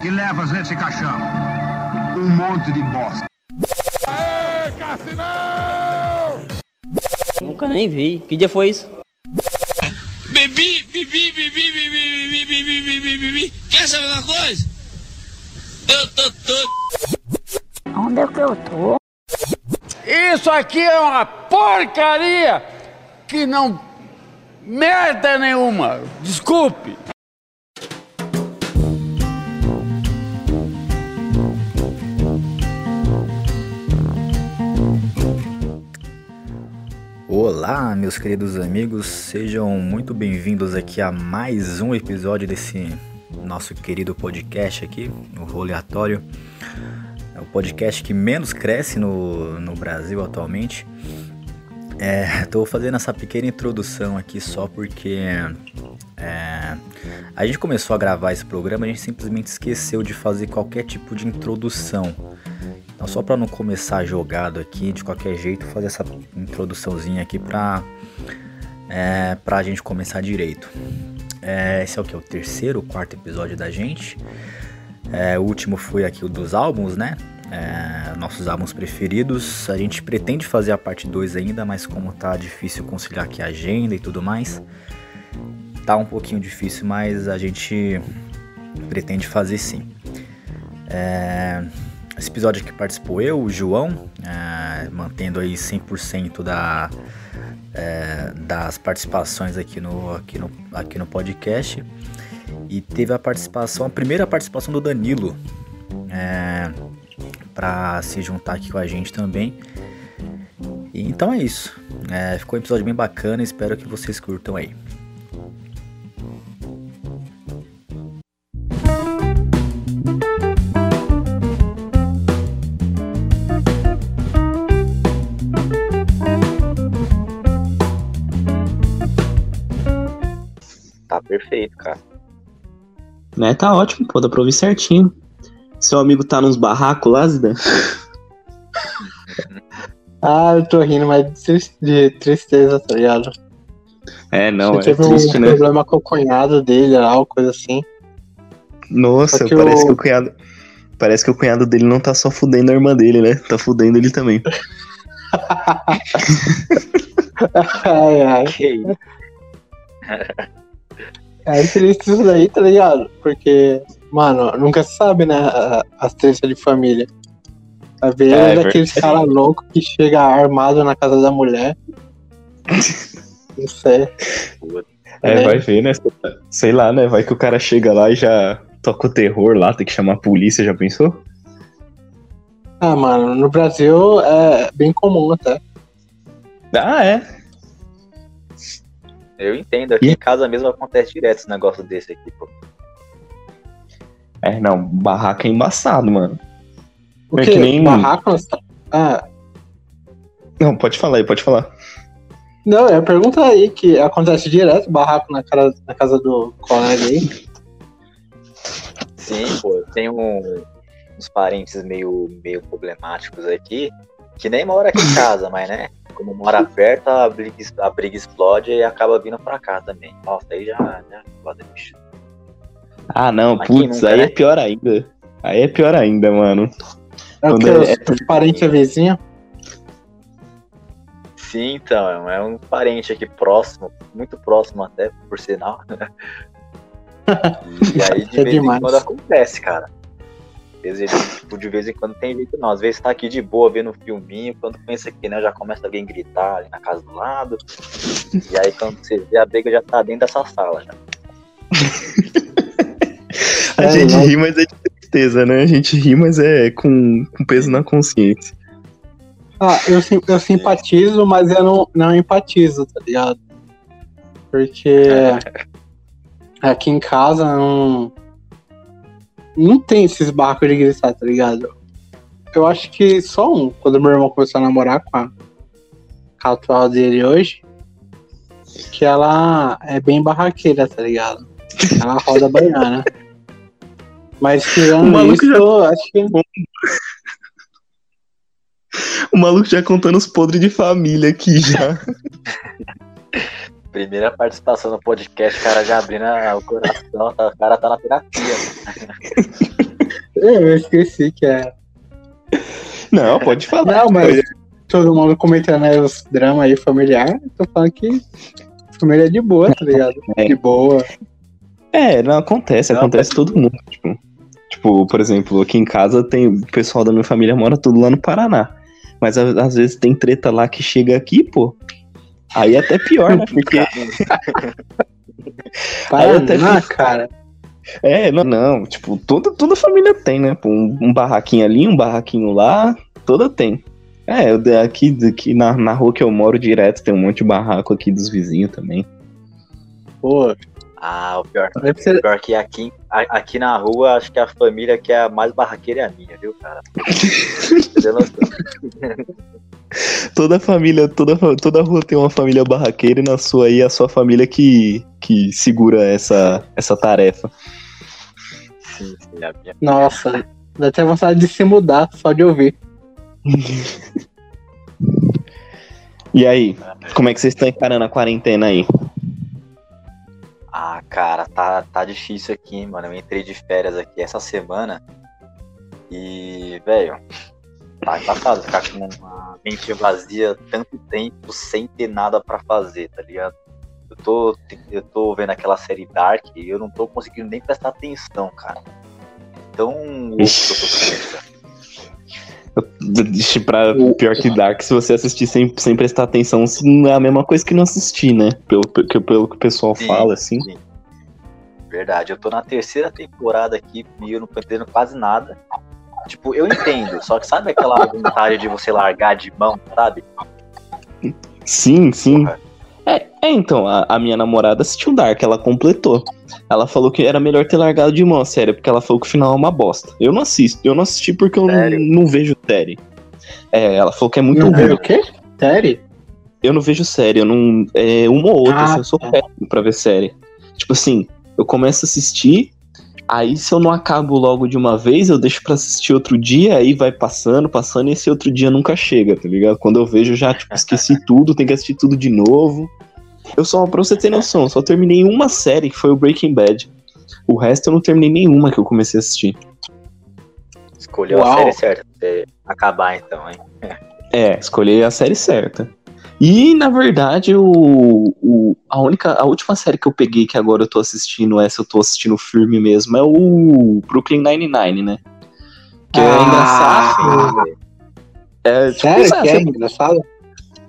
que levas nesse caixão? Um monte de bosta. Aê, Cassinão! Nunca nem vi. Que dia foi isso? Bebi, bebi, bebi, bebi, bebi, bebi, bebi, bebi. Quer saber uma coisa? Eu tô todo. Onde é que eu tô? Isso aqui é uma porcaria que não. merda nenhuma. Desculpe. Olá, meus queridos amigos, sejam muito bem-vindos aqui a mais um episódio desse nosso querido podcast aqui, o Roleatório. É o podcast que menos cresce no, no Brasil atualmente. Estou fazendo essa pequena introdução aqui só porque é, a gente começou a gravar esse programa, a gente simplesmente esqueceu de fazer qualquer tipo de introdução. Então, só para não começar jogado aqui, de qualquer jeito, fazer essa introduçãozinha aqui para é, a gente começar direito. É, esse é o que? O terceiro, quarto episódio da gente. É, o último foi aqui o dos álbuns, né? É, nossos álbuns preferidos. A gente pretende fazer a parte 2 ainda, mas como tá difícil conciliar aqui a agenda e tudo mais, tá um pouquinho difícil, mas a gente pretende fazer sim. É, esse episódio aqui participou eu, o João, é, mantendo aí 100% da, é, das participações aqui no, aqui, no, aqui no podcast. E teve a participação, a primeira participação do Danilo, é, para se juntar aqui com a gente também. E, então é isso. É, ficou um episódio bem bacana, espero que vocês curtam aí. Tá perfeito, cara. Né, tá ótimo, pô, dá pra ouvir certinho. Seu amigo tá nos barracos lá, Zidane? Ah, eu tô rindo, mas de tris- de tristeza, tá ligado? É, não, Ele é teve triste, um né? problema com o cunhado dele lá, uma coisa assim. Nossa, que parece o- que o cunhado. Parece que o cunhado dele não tá só fudendo a irmã dele, né? Tá fudendo ele também. ai, ai. Que? É triste isso daí, tá ligado? Porque, mano, nunca se sabe, né? a- As tretas de família. Às vezes É, é aqueles verdade. caras loucos que chega armado na casa da mulher. Não sei. É, É. vai ver, né? Sei lá, né? Vai que o cara chega lá e já toca o terror lá, tem que chamar a polícia, já pensou? Ah, mano, no Brasil é bem comum até. Ah, é. Eu entendo, aqui E- em casa mesmo acontece direto esse negócio desse aqui, pô. É, não, barraca é embaçado, mano. O É que nem- Barraco? Ah, Não, pode falar aí, pode falar. não, é pergunta aí que acontece direto, barraco na, cara, na casa do colega aí. Sim, pô, eu tenho um- uns parentes meio, meio problemáticos aqui, que nem mora aqui em casa, mas né? Como mora perto, a briga, a briga explode e acaba vindo pra cá também. Nossa, aí já, já foda, bicho. Ah, não, putz, aí né? é pior ainda. Aí é pior ainda, mano. É o que? é- Os parentes é vizinho? Sim, então, é um parente aqui próximo, muito próximo até, por sinal. e aí de É vez em demais. quando acontece, cara. Às vezes, tipo, de vez em quando tem jeito não. Às vezes tá aqui de boa vendo um filminho, quando pensa que né, já começa alguém gritar ali na casa do lado. E aí quando você vê a briga já tá dentro dessa sala já. A É, gente não. ri, mas é de tristeza, né? A gente ri, mas é com, com peso na consciência. Ah, eu, eu simpatizo, mas eu não, não empatizo, tá ligado? Porque aqui em casa não, não tem esses barcos de gritar, tá ligado? Eu acho que só um, quando meu irmão começou a namorar com a, com a atual dele hoje, que ela é bem barraqueira, tá ligado? Ela roda banhana. Mas O tirando maluco isso, já- eu acho que. O maluco já contando os podres de família aqui já. Primeira participação no podcast, o cara já abrindo a- o coração, tá- o cara tá na terapia. Eu esqueci que é. Não, pode falar. Não, mas todo mundo comentando aí os dramas aí familiar, tô falando que família é de boa, tá ligado? É. De boa. É, não acontece, Não, acontece todo mundo. Tipo, tipo, por exemplo, aqui em casa tem o pessoal da minha família mora tudo lá no Paraná. Mas às vezes tem treta lá que chega aqui, pô. Aí é até pior, né? Porque. Até Paraná, fico- cara. É, não, não. Tipo, toda, toda família tem, né? Um, um barraquinho ali, um barraquinho lá, toda tem. É, eu aqui, aqui na, na rua que eu moro direto tem um monte de barraco aqui dos vizinhos também. Pô, Ah, o pior. ser. o Pior que aqui, aqui na rua, acho que a família que é a mais barraqueira é a minha, viu, cara? Você Toda família, toda, toda rua tem uma família barraqueira e na sua aí é a sua família que, que segura essa, essa tarefa. Sim, sim, a minha. Nossa, dá até vontade de se mudar só de ouvir. E aí, como é que vocês estão encarando a quarentena aí? Ah, cara, tá, tá difícil aqui, mano. Eu entrei de férias aqui essa semana e, velho, tá embaçado ficar com uma mente vazia tanto tempo sem ter nada pra fazer, tá ligado? Eu tô, eu tô vendo aquela série Dark e eu não tô conseguindo nem prestar atenção, cara. Tão louco que eu tô. Deixa pra pior que Dark, se você assistir sem, sem prestar atenção, não é a mesma coisa que não assistir, né? Pelo, pelo, pelo que o pessoal Sim, fala, assim. sim. Verdade, eu tô na terceira temporada aqui e eu não tô entendendo quase nada. Tipo, eu entendo, só que sabe aquela vontade de você largar de mão, sabe? Sim, sim. Porra. É, é, então, a, a minha namorada assistiu Dark, ela completou. Ela falou que era melhor ter largado de mão a série, porque ela falou que o final é uma bosta. Eu não assisto, eu não assisti porque eu não, não vejo série. É, ela falou que é muito Não ruim. vê o quê? Sério? Eu não vejo série, eu não. É uma ou outra, Ah, assim, eu sou tá. péssimo pra ver série. Tipo assim, eu começo a assistir, aí se eu não acabo logo de uma vez, eu deixo pra assistir outro dia, aí vai passando, passando, e esse outro dia nunca chega, tá ligado? Quando eu vejo, eu já, tipo, esqueci tudo, tenho que assistir tudo de novo. Eu só, pra você ter noção, eu só terminei uma série, que foi o Breaking Bad. O resto eu não terminei nenhuma que eu comecei a assistir. Escolheu Uau. a série certa pra você acabar então, hein? É, escolhi a série certa. E, na verdade, o, o- a única, a última série que eu peguei que agora eu tô assistindo, essa eu tô assistindo firme mesmo, é o Brooklyn Nine-Nine, né? Que é Ah, engraçado. É, tipo, Sério é, que é engraçado?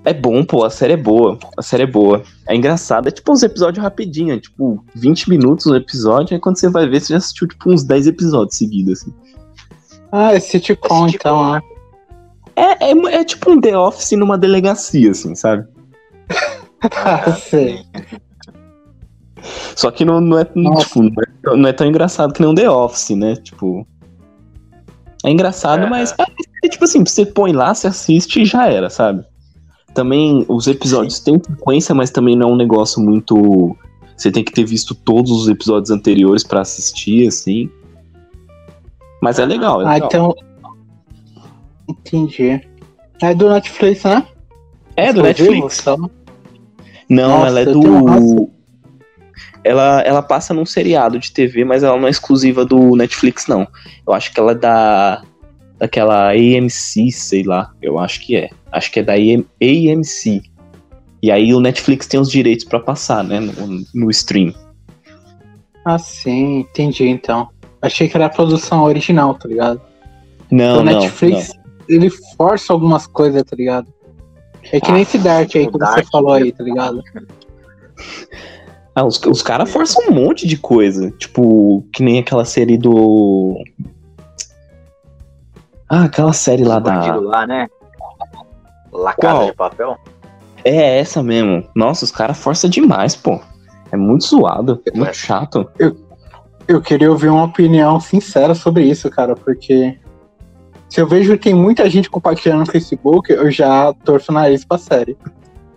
É bom, pô, a série é boa. A série é boa. É engraçado, é tipo uns episódios rapidinho, é tipo 20 minutos um episódio, aí quando você vai ver, você já assistiu tipo uns 10 episódios seguidos, assim. Ah, é sitcom, É sitcom. então, né? É, é, é tipo um The Office numa delegacia, assim, sabe? Ah, sei. Só que não, não, é, tipo, não, é, tão- não é tão engraçado que nem um The Office, né? Tipo. É engraçado, É. mas é, tipo assim, você põe lá, você assiste e já era, sabe? Também os episódios têm sequência, mas também não é um negócio muito. Você tem que ter visto todos os episódios anteriores pra assistir, assim. Mas é legal, é Ah, legal. então. Entendi. É do Netflix, né? É do Netflix. então. Não, Nossa, ela é do. Ela, ela passa num seriado de TV, mas ela não é exclusiva do Netflix, não. Eu acho que ela é da. Daquela AMC, sei lá. Eu acho que é. Acho que é da AM AMC. E aí o Netflix tem os direitos pra passar, né? No, no stream. Ah, sim, entendi então. Achei que era a produção original, tá ligado? Não, o não. Netflix, ele força algumas coisas, tá ligado? É que Ah, nem esse Dart aí o que você Dark, falou aí, tá ligado? Ah, os, os caras forçam um monte de coisa. Tipo, que nem aquela série do. Ah, aquela série lá da. Bandido lá, né? La Qual? Casa de Papel? É essa mesmo. Nossa, os caras forçam demais, pô. É muito zoado, é muito chato. Eu queria ouvir uma opinião sincera sobre isso, cara, porque se eu vejo que tem muita gente compartilhando no Facebook, eu já torço o nariz pra série.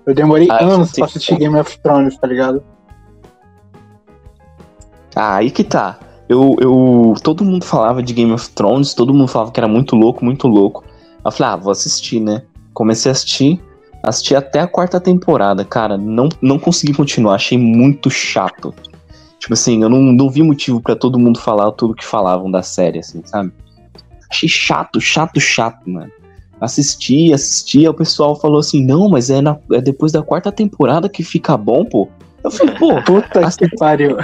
Eu demorei Ah, anos pra assistir Game of Thrones, tá ligado? Ah, aí que tá. Eu, eu. Todo mundo falava de Game of Thrones, todo mundo falava que era muito louco, muito louco. Eu falei, ah, vou assistir, né? Comecei a assistir, assisti até a quarta temporada, cara. Não, não consegui continuar, achei muito chato. Tipo assim, eu não, não vi motivo pra todo mundo falar tudo que falavam da série, assim, sabe? achei chato, chato, chato, mano. Assisti, assisti, o pessoal falou assim, não, mas é, na- é depois da quarta temporada que fica bom, pô. Eu falei, pô, Puta que pariu.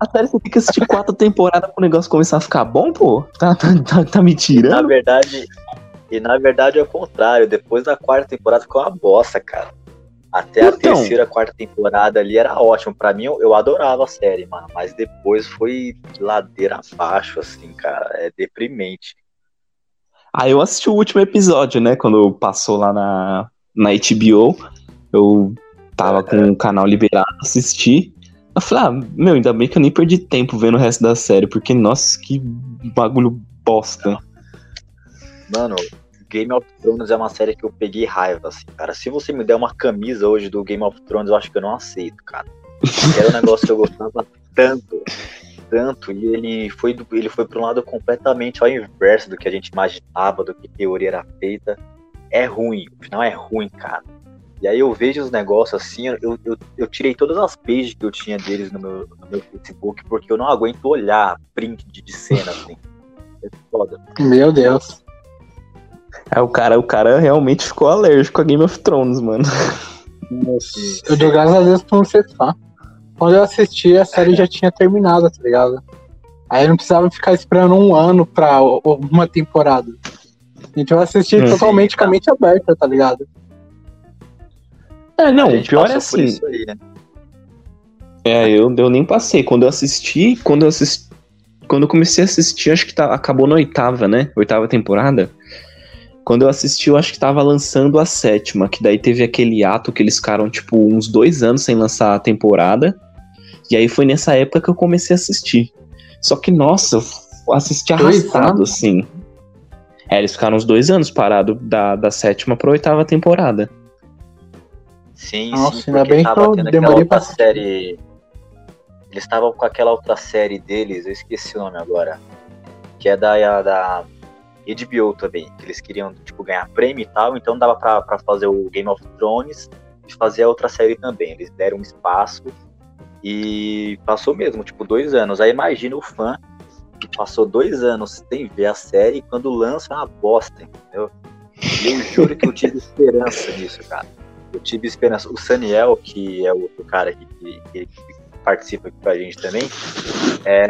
A série você tem que assistir quatro temporadas pro negócio começar a ficar bom, pô? Tá, tá, tá, tá me Na tirando? verdade, e na verdade é o contrário. Depois da quarta temporada ficou uma bosta, cara. Até a Então. terceira, quarta temporada ali era ótimo. Pra mim, eu, eu adorava a série, mano. Mas depois foi ladeira abaixo, assim, cara. É deprimente. Aí eu assisti o último episódio, né? Quando passou lá na, na HBO. Eu tava com o canal liberado, assisti. Eu falei, ah, meu, ainda bem que eu nem perdi tempo vendo o resto da série, porque, nossa, que bagulho bosta. Mano, Game of Thrones é uma série que eu peguei raiva, assim, cara. Se você me der uma camisa hoje do Game of Thrones, eu acho que eu não aceito, cara. Era um negócio que eu gostava tanto, tanto, e ele foi, ele foi para um lado completamente ao inverso do que a gente imaginava, do que teoria era feita. É ruim, o final é ruim, cara. E aí eu vejo os negócios assim, eu, eu, eu tirei todas as pages que eu tinha deles no meu, no meu Facebook, porque eu não aguento olhar print de, de cena, assim. É foda. Meu Deus. Aí o cara, o cara realmente ficou alérgico a Game of Thrones, mano. Eu dou graças a Deus por não ser fã. Quando eu assisti, a série já tinha terminado, tá ligado? Aí eu não precisava ficar esperando um ano pra uma temporada. Então eu assisti Hum. totalmente com a mente aberta, tá ligado? É, não, o pior é assim. isso aí, né? É, eu, eu nem passei. Quando eu assisti, quando eu assisti. Quando eu comecei a assistir, acho que tá, acabou na oitava, né? Oitava temporada. Quando eu assisti, eu acho que tava lançando a sétima, que daí teve aquele ato que eles ficaram, tipo, uns dois anos sem lançar a temporada. E aí foi nessa época que eu comecei a assistir. Só que, nossa, eu assisti arrastado, assim. É, eles ficaram uns dois anos parados da, da sétima pra oitava temporada. Sim, Nossa, sim, ainda porque bem que tava eu tendo aquela demorei outra pra série. Eles estavam com aquela outra série deles, eu esqueci o nome agora. Que é da, da HBO também. Que eles queriam, tipo, ganhar prêmio e tal, então dava pra, pra fazer o Game of Thrones e fazer a outra série também. Eles deram um espaço e passou mesmo, tipo, dois anos. Aí imagina o fã que passou dois anos sem ver a série e quando lança é uma bosta, entendeu? E eu juro que eu tive esperança nisso, cara eu tive esperança. O Saniel, que é o outro cara que, que- que participa aqui com a gente também, é,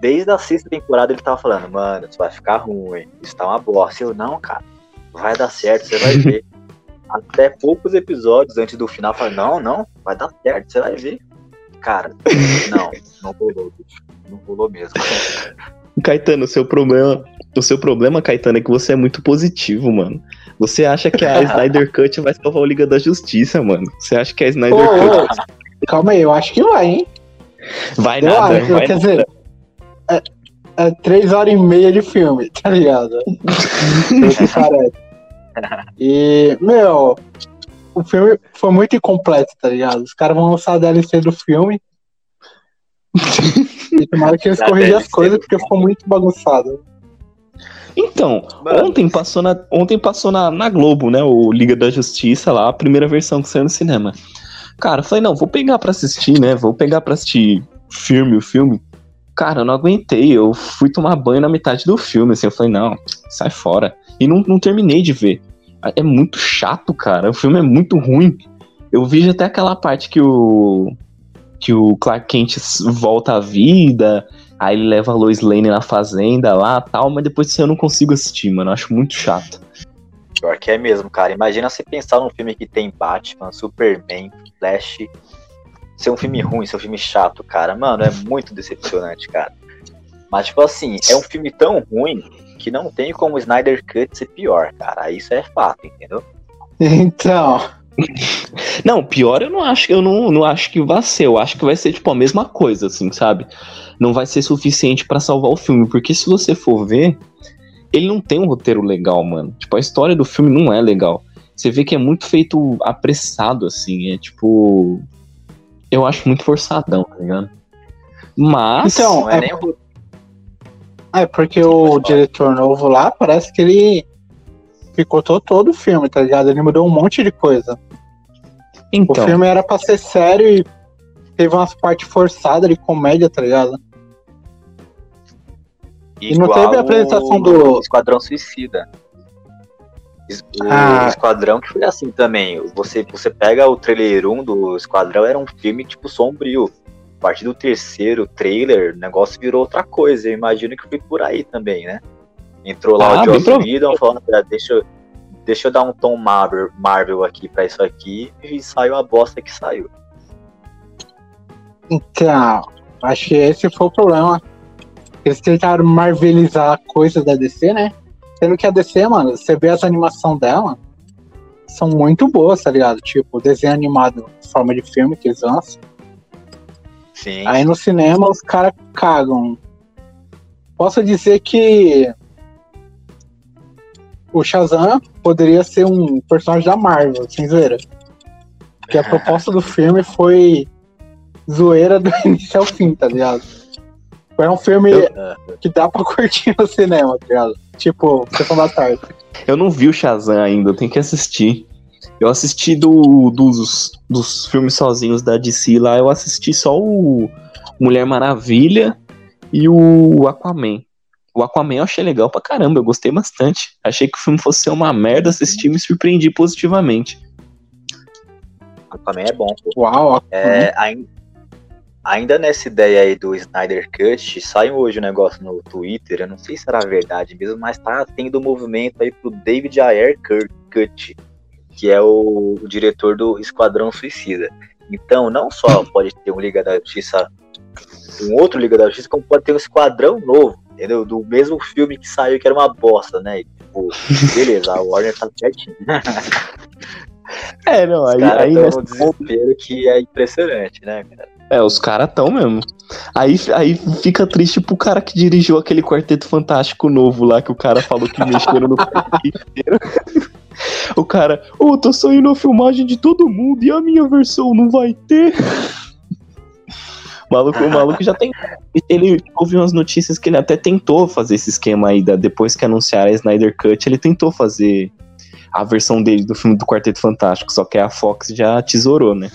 desde a sexta temporada ele tava falando, mano, isso vai ficar ruim, isso tá uma bosta. Eu, não, cara, vai dar certo, você vai ver. Até poucos episódios antes do final, falei, não, não, vai dar certo, você vai ver. Cara, não, não rolou. Não rolou mesmo. Caetano, o seu problema, o seu problema, Caetano, é que você é muito positivo, mano. Você acha que a Snyder Cut vai salvar o Liga da Justiça, mano. Você acha que a Snyder Ô, Cut ô, calma aí, eu acho que vai, hein? vai Eu nada, acho, vai quer nada. dizer, é, é três horas e meia de filme, tá ligado? Parece. E, meu, o filme foi muito incompleto, tá ligado? Os caras vão lançar a DLC do filme. e tomara que eles Da corrigem as coisas, porque ficou muito bagunçado. Então, Mano. ontem passou, na, ontem passou na, na Globo, né? O Liga da Justiça lá, a primeira versão que saiu no cinema. Cara, eu falei, não, vou pegar pra assistir, né? Vou pegar pra assistir filme, o filme. Cara, eu não aguentei. Eu fui tomar banho na metade do filme, assim. Eu falei, não, sai fora. E não, não terminei de ver. É muito chato, cara. O filme é muito ruim. Eu vi até aquela parte que o. que o Clark Kent volta à vida. Aí ele leva a Lois Lane na fazenda lá tal, mas depois disso eu não consigo assistir, mano. Eu acho muito chato. Pior que é mesmo, cara. Imagina você pensar num filme que tem Batman, Superman, Flash. Ser um filme ruim, ser um filme chato, cara. Mano, é muito decepcionante, cara. Mas, tipo assim, é um filme tão ruim que não tem como o Snyder Cut ser pior, cara. Isso é fato, entendeu? Então, Não, pior eu não acho, eu não, não acho que vai ser. Eu acho que vai ser tipo a mesma coisa, assim, sabe? Não vai ser suficiente pra salvar o filme, porque se você for ver, ele não tem um roteiro legal, mano. Tipo, a história do filme não é legal. Você vê que é muito feito apressado, assim. É tipo. Eu acho muito forçadão, tá ligado? Mas. Então, é é- é porque o diretor novo lá parece que ele picotou todo o filme, tá ligado? Ele mudou um monte de coisa. então O filme era pra ser sério e teve umas partes forçadas de comédia, tá ligado? E não teve a apresentação do- Esquadrão Suicida. Es- O Ah. Esquadrão que foi assim também. Você, você pega o trailer 1 do Esquadrão, era um filme tipo sombrio. A partir do terceiro trailer, o negócio virou outra coisa. Eu imagino que foi por aí também, né? Entrou lá Ah, o Joss prova- Whedon falando, "Ah, deixa, eu- deixa eu dar um tom Marvel, Marvel aqui pra isso aqui, e saiu a bosta que saiu. Então, acho que esse foi o problema. Eles tentaram marvelizar coisas da DC, né? Sendo que a DC, mano, você vê as animações dela, são muito boas, tá ligado? Tipo, desenho animado em forma de filme que eles lançam. Sim. Aí no cinema os caras cagam. Posso dizer que o Shazam poderia ser um personagem da Marvel, sem zoeira. Porque a proposta do filme foi zoeira do início ao fim, tá ligado? Foi um filme É. que dá pra curtir no cinema, tá ligado? Tipo, sessão da tarde. Eu não vi o Shazam ainda, eu tenho que assistir. Eu assisti do, dos, dos filmes sozinhos da DC lá, eu assisti só o Mulher Maravilha e o Aquaman. O Aquaman eu achei legal pra caramba, eu gostei bastante. Achei que o filme fosse ser uma merda, assisti e me surpreendi positivamente. Também é bom, pô. Uau, É, ain- ainda nessa ideia aí do Snyder Cut, saiu hoje um negócio no Twitter, eu não sei se era verdade mesmo, mas tá tendo movimento aí pro David Ayer Cut, que é o, o diretor do Esquadrão Suicida. Então, não só pode ter um Liga da Justiça, um outro Liga da Justiça, como pode ter um Esquadrão novo, entendeu? Do mesmo filme que saiu, que era uma bosta, né? E, tipo, beleza, a Warner tá certinho. É, não, Os aí, nessa- desespero que é impressionante, né, cara? É, os caras tão mesmo. Aí, aí fica triste pro cara que dirigiu aquele Quarteto Fantástico novo lá, que o cara falou que mexeram no inteiro. O cara, ô, tô saindo a filmagem de todo mundo e a minha versão não vai ter. O maluco, o maluco já tem. Ele ouviu umas notícias que ele até tentou fazer esse esquema aí, da, depois que anunciaram a Snyder Cut, ele tentou fazer a versão dele do filme do Quarteto Fantástico, só que a Fox já tesourou, né?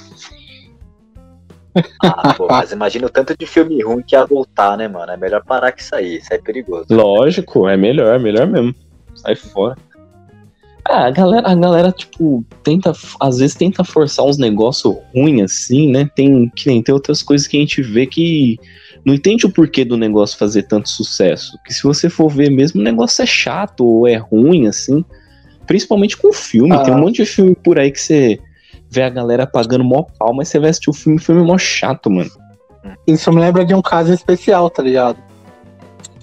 Ah, pô, mas imagina o tanto de filme ruim que ia voltar, né, mano? É melhor parar que sair, isso é perigoso. Lógico, é melhor, é melhor mesmo. Sai fora. Ah, a galera, a galera, tipo, tenta, às vezes tenta forçar uns negócios ruins assim, né? Tem, que nem tem outras coisas que a gente vê que não entende o porquê do negócio fazer tanto sucesso. Que se você for ver mesmo, o negócio é chato ou é ruim, assim. Principalmente com filme. Ah. Tem um monte de filme por aí que você vê a galera pagando mó pau, mas você vai assistir o filme, o filme é mó chato, mano. Isso me lembra de um caso especial, tá ligado?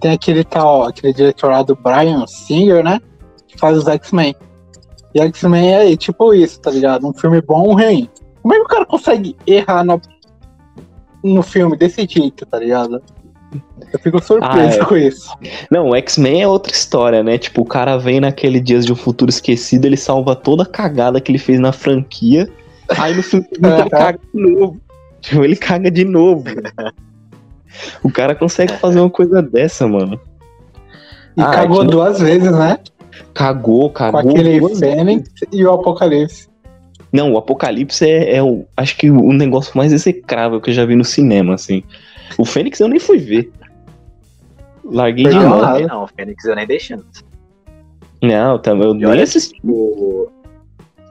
Tem aquele tal, aquele diretor lá do Brian Singer, né? Que faz os X-Men. E X-Men é tipo isso, tá ligado? Um filme bom ou ruim. Como é que o cara consegue errar no, no filme desse jeito, tá ligado? Eu fico surpreso Ah, é. com isso. Não, o X-Men é outra história, né? Tipo, o cara vem naquele Dias de um Futuro Esquecido, ele salva toda a cagada que ele fez na franquia. Aí no filme ele caga de novo. Tipo, ele caga de novo. O cara consegue fazer uma coisa dessa, mano. E Ah, cagou duas vezes, né? Cagou, Com cagou. aquele duas Fênix e o Apocalipse. Não, o Apocalipse é, é o, acho que o negócio mais execrável que eu já vi no cinema, assim. O Fênix eu nem fui ver. Larguei de mão. Não, não, o Fênix eu nem dei chance. Não, também eu E nem assisti. tipo,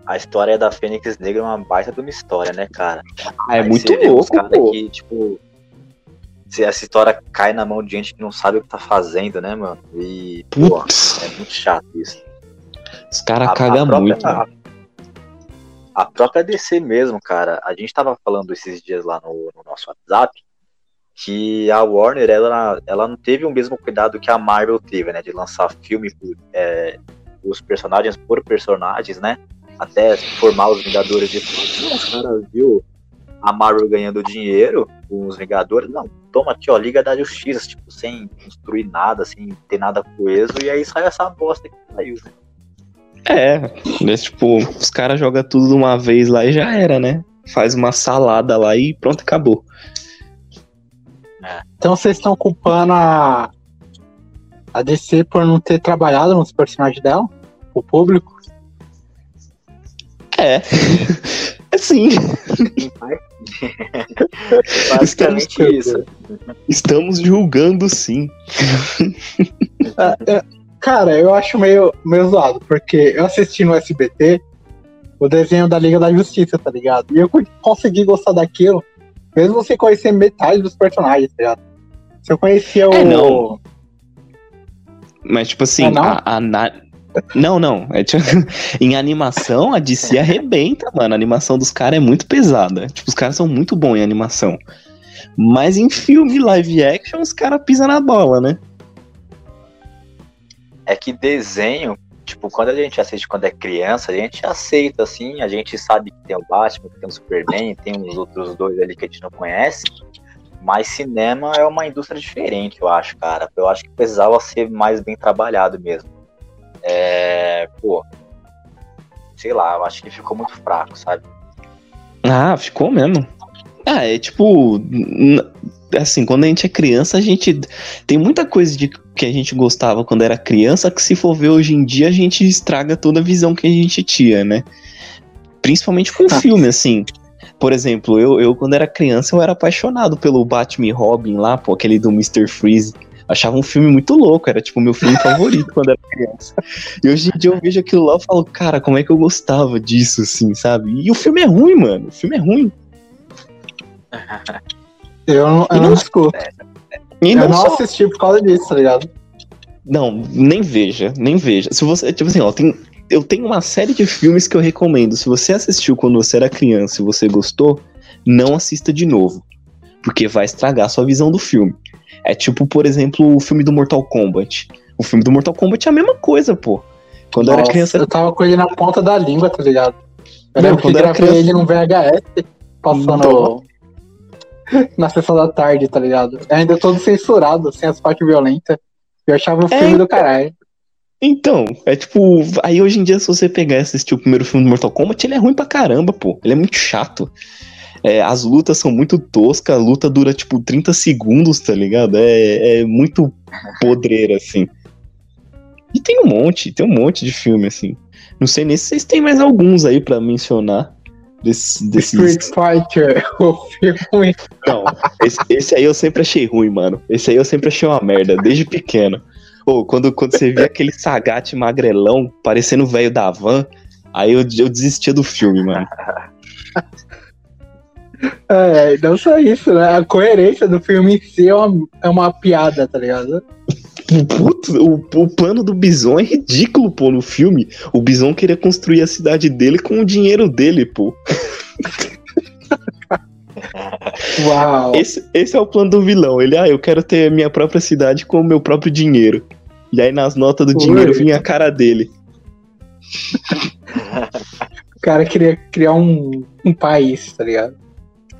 a história da Fênix Negra é uma baita de uma história, né, cara? Ah, é Aí muito louco, cara pô. que, tipo, se essa história cai na mão de gente que não sabe o que tá fazendo, né, mano? E, pô, Putz, é muito chato isso. os caras A- a cagam muito. mano. A própria DC mesmo, cara, a gente tava falando esses dias lá no, no nosso WhatsApp que a Warner, ela, ela não teve o mesmo cuidado que a Marvel teve, né? De lançar filme, por, é, os personagens por personagens, né? Até formar os Vingadores de os caras viu a Marvel ganhando dinheiro os Vingadores, não, toma aqui, ó, Liga da Justiça, tipo, sem construir nada, sem ter nada coeso, e aí sai essa bosta que saiu, né? É, né, tipo, os caras jogam tudo de uma vez lá e já era, né? Faz uma salada lá e pronto, acabou. Então vocês estão culpando a, a DC por não ter trabalhado nos personagens dela? O público? É. Sim, Basicamente isso. estamos julgando sim. Ah, é, Cara, eu acho meio, meio zoado, porque eu assisti no SBT o desenho da Liga da Justiça, tá ligado? E eu co- consegui gostar daquilo, mesmo sem conhecer metade dos personagens, tá ligado? Se eu conhecia o. É, não. Mas, tipo assim, não? a, a na- Não, não. É, tipo, em animação, a DC arrebenta, mano. A animação dos caras é muito pesada. Tipo, os caras são muito bons em animação. Mas em filme live action, os caras pisam na bola, né? É que desenho, tipo, quando a gente assiste quando é criança, a gente aceita, assim, a gente sabe que tem o Batman, que tem o Superman, tem os outros dois ali que a gente não conhece. Mas cinema é uma indústria diferente, eu acho, cara. Eu acho que precisava ser mais bem trabalhado mesmo. É. Pô. Sei lá, eu acho que ficou muito fraco, sabe? Ah, ficou mesmo. Ah, é tipo. Assim, quando a gente é criança, a gente. Tem muita coisa de que a gente gostava quando era criança que, se for ver hoje em dia, a gente estraga toda a visão que a gente tinha, né? Principalmente com filme, assim. Por exemplo, eu, eu, quando era criança, eu era apaixonado pelo Batman e Robin lá, pô, aquele do Mr. Freeze. Achava um filme muito louco, era tipo meu filme favorito quando era criança. E hoje em dia eu vejo aquilo lá e falo, cara, como é que eu gostava disso, assim, sabe? E o filme é ruim, mano. O filme é ruim. Eu não, eu não- não escuto. Eu não assisti por causa disso, tá ligado? Não, nem veja, nem veja. Se você, tipo assim, ó, tem, eu tenho uma série de filmes que eu recomendo. Se você assistiu quando você era criança e você gostou, não assista de novo, porque vai estragar a sua visão do filme. É tipo, por exemplo, o filme do Mortal Kombat. O filme do Mortal Kombat é a mesma coisa, pô. Quando eu era Nossa, criança, Eu tava com ele na ponta da língua, tá ligado? Eu Não, quando era gravei criança- ele num VHS, passando na sessão da tarde, tá ligado? Ainda todo censurado, sem as partes violentas. Eu achava o É, filme do então. caralho. Então, é tipo. Aí hoje em dia, se você pegar e assistir o primeiro filme do Mortal Kombat, ele é ruim pra caramba, pô. Ele é muito chato. É, as lutas são muito toscas, a luta dura tipo 30 segundos, tá ligado? É, é muito podreira, assim. E tem um monte, tem um monte de filme, assim. Não sei nem se vocês têm mais alguns aí pra mencionar. Desses, Street desses... Fighter, o filme. Não, esse, esse aí eu sempre achei ruim, mano. Esse aí eu sempre achei uma merda, desde pequeno. Ou quando, quando você via aquele Sagat magrelão parecendo o velho da van, aí eu, eu desistia do filme, mano. É, não só isso, né? A coerência do filme em si é uma, é uma piada, tá ligado? Putz, o, o plano do Bison é ridículo, pô, no filme. O Bison queria construir a cidade dele com o dinheiro dele, pô. Uau. Esse, esse é o plano do vilão. Ele, ah, eu quero ter minha própria cidade com o meu próprio dinheiro. E aí nas notas do Oi. dinheiro vinha a cara dele. O cara queria criar um, um país, tá ligado?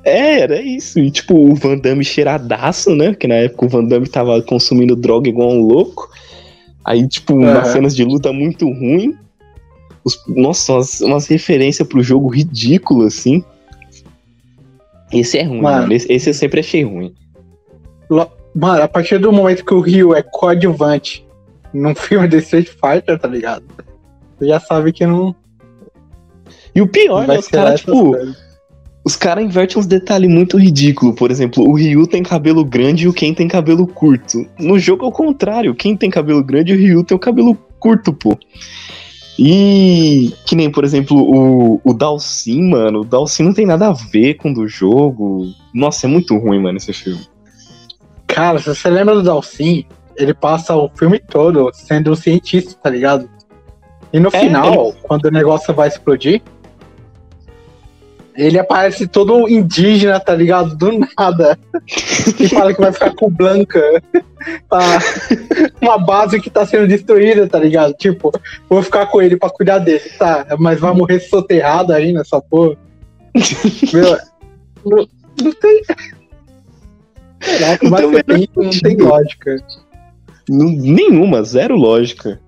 É, era isso. E tipo, o Van Damme cheiradaço, né? Porque na época o Van Damme tava consumindo droga igual um louco. Aí, tipo, umas Aham. cenas de luta muito ruim. Os- nossa, umas, umas referências pro jogo ridículo, assim. Esse é ruim, Mano. mano. Esse, esse eu sempre achei ruim. Mano, a partir do momento que o Ryu é coadjuvante num filme de Street Fighter, tá ligado? Você já sabe que não E o pior, né? Os caras, tipo, coisas. Os caras invertem uns detalhes muito ridículos. Por exemplo, o Ryu tem cabelo grande e o Ken tem cabelo curto. No jogo é o contrário. Quem tem cabelo grande e o Ryu tem o cabelo curto, pô. E que nem, por exemplo, o, o Dalsin, mano. O Dalsin não tem nada a ver com o do jogo. Nossa, é muito ruim, mano, esse filme. Cara, se você lembra do Dalsin, ele passa o filme todo sendo um cientista, tá ligado? E no É, final, quando o negócio vai explodir, ele aparece todo indígena, tá ligado? Do nada. e fala que vai ficar com Blanca. pra uma base que tá sendo destruída, tá ligado? Tipo, vou ficar com ele pra cuidar dele, tá? Mas vai morrer soterrado aí nessa porra. Meu, não, não tem. Caraca, Não mas tem o você menor pensa, não tem lógica. Não- nenhuma, zero lógica.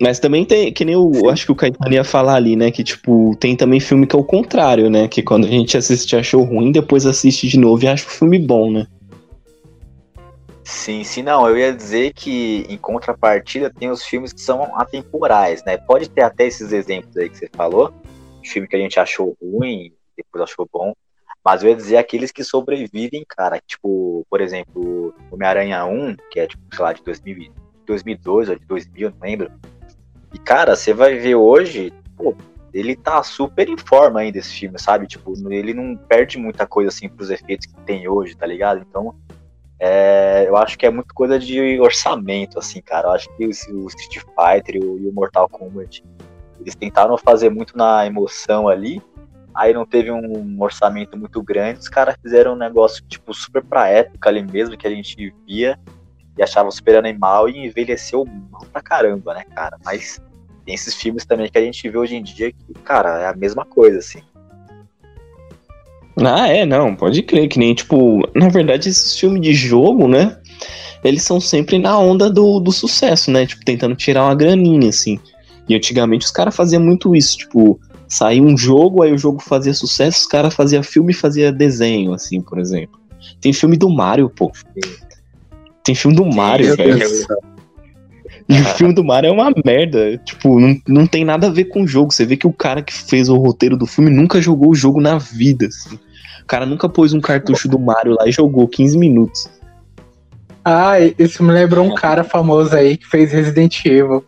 Mas também tem, que nem eu eu acho que o Caetano ia falar ali, né? Que, tipo, tem também filme que é o contrário, né? Que quando a gente assiste achou ruim, depois assiste de novo e acha o filme bom, né? Sim, sim, não. Eu ia dizer que, em contrapartida, tem os filmes que são atemporais, né? Pode ter até esses exemplos aí que você falou, filme que a gente achou ruim, depois achou bom. Mas eu ia dizer aqueles que sobrevivem, cara. Tipo, por exemplo, Homem-Aranha 1, que é, tipo, sei lá, de 2000, 2002 ou de 2000, não lembro. E, cara, você vai ver hoje, pô, ele tá super em forma ainda esse filme, sabe? Tipo, ele não perde muita coisa, assim, pros efeitos que tem hoje, tá ligado? Então, é, eu acho que é muito coisa de orçamento, assim, cara. Eu acho que o, o Street Fighter e o, e o Mortal Kombat, eles tentaram fazer muito na emoção ali, aí não teve um orçamento muito grande, os caras fizeram um negócio, tipo, super pra época ali mesmo, que a gente via e achava super animal e envelheceu mal pra caramba, né, cara? Mas tem esses filmes também que a gente vê hoje em dia que, cara, é a mesma coisa, assim. Ah, é, não, pode crer, que nem, tipo, na verdade, esses filmes de jogo, né? Eles são sempre na onda do, do sucesso, né? Tipo, tentando tirar uma graninha, assim. E antigamente os caras faziam muito isso, tipo, saía um jogo, aí o jogo fazia sucesso, os caras faziam filme e fazia desenho, assim, por exemplo. Tem filme do Mario, pô. Tem filme do Mario, velho. E o filme do Mario é uma merda. Tipo, não, não tem nada a ver com o jogo. Você vê que o cara que fez o roteiro do filme nunca jogou o jogo na vida, assim. O cara nunca pôs um cartucho do Mario lá e jogou 15 minutos. Ah, isso me lembrou um cara famoso aí que fez Resident Evil.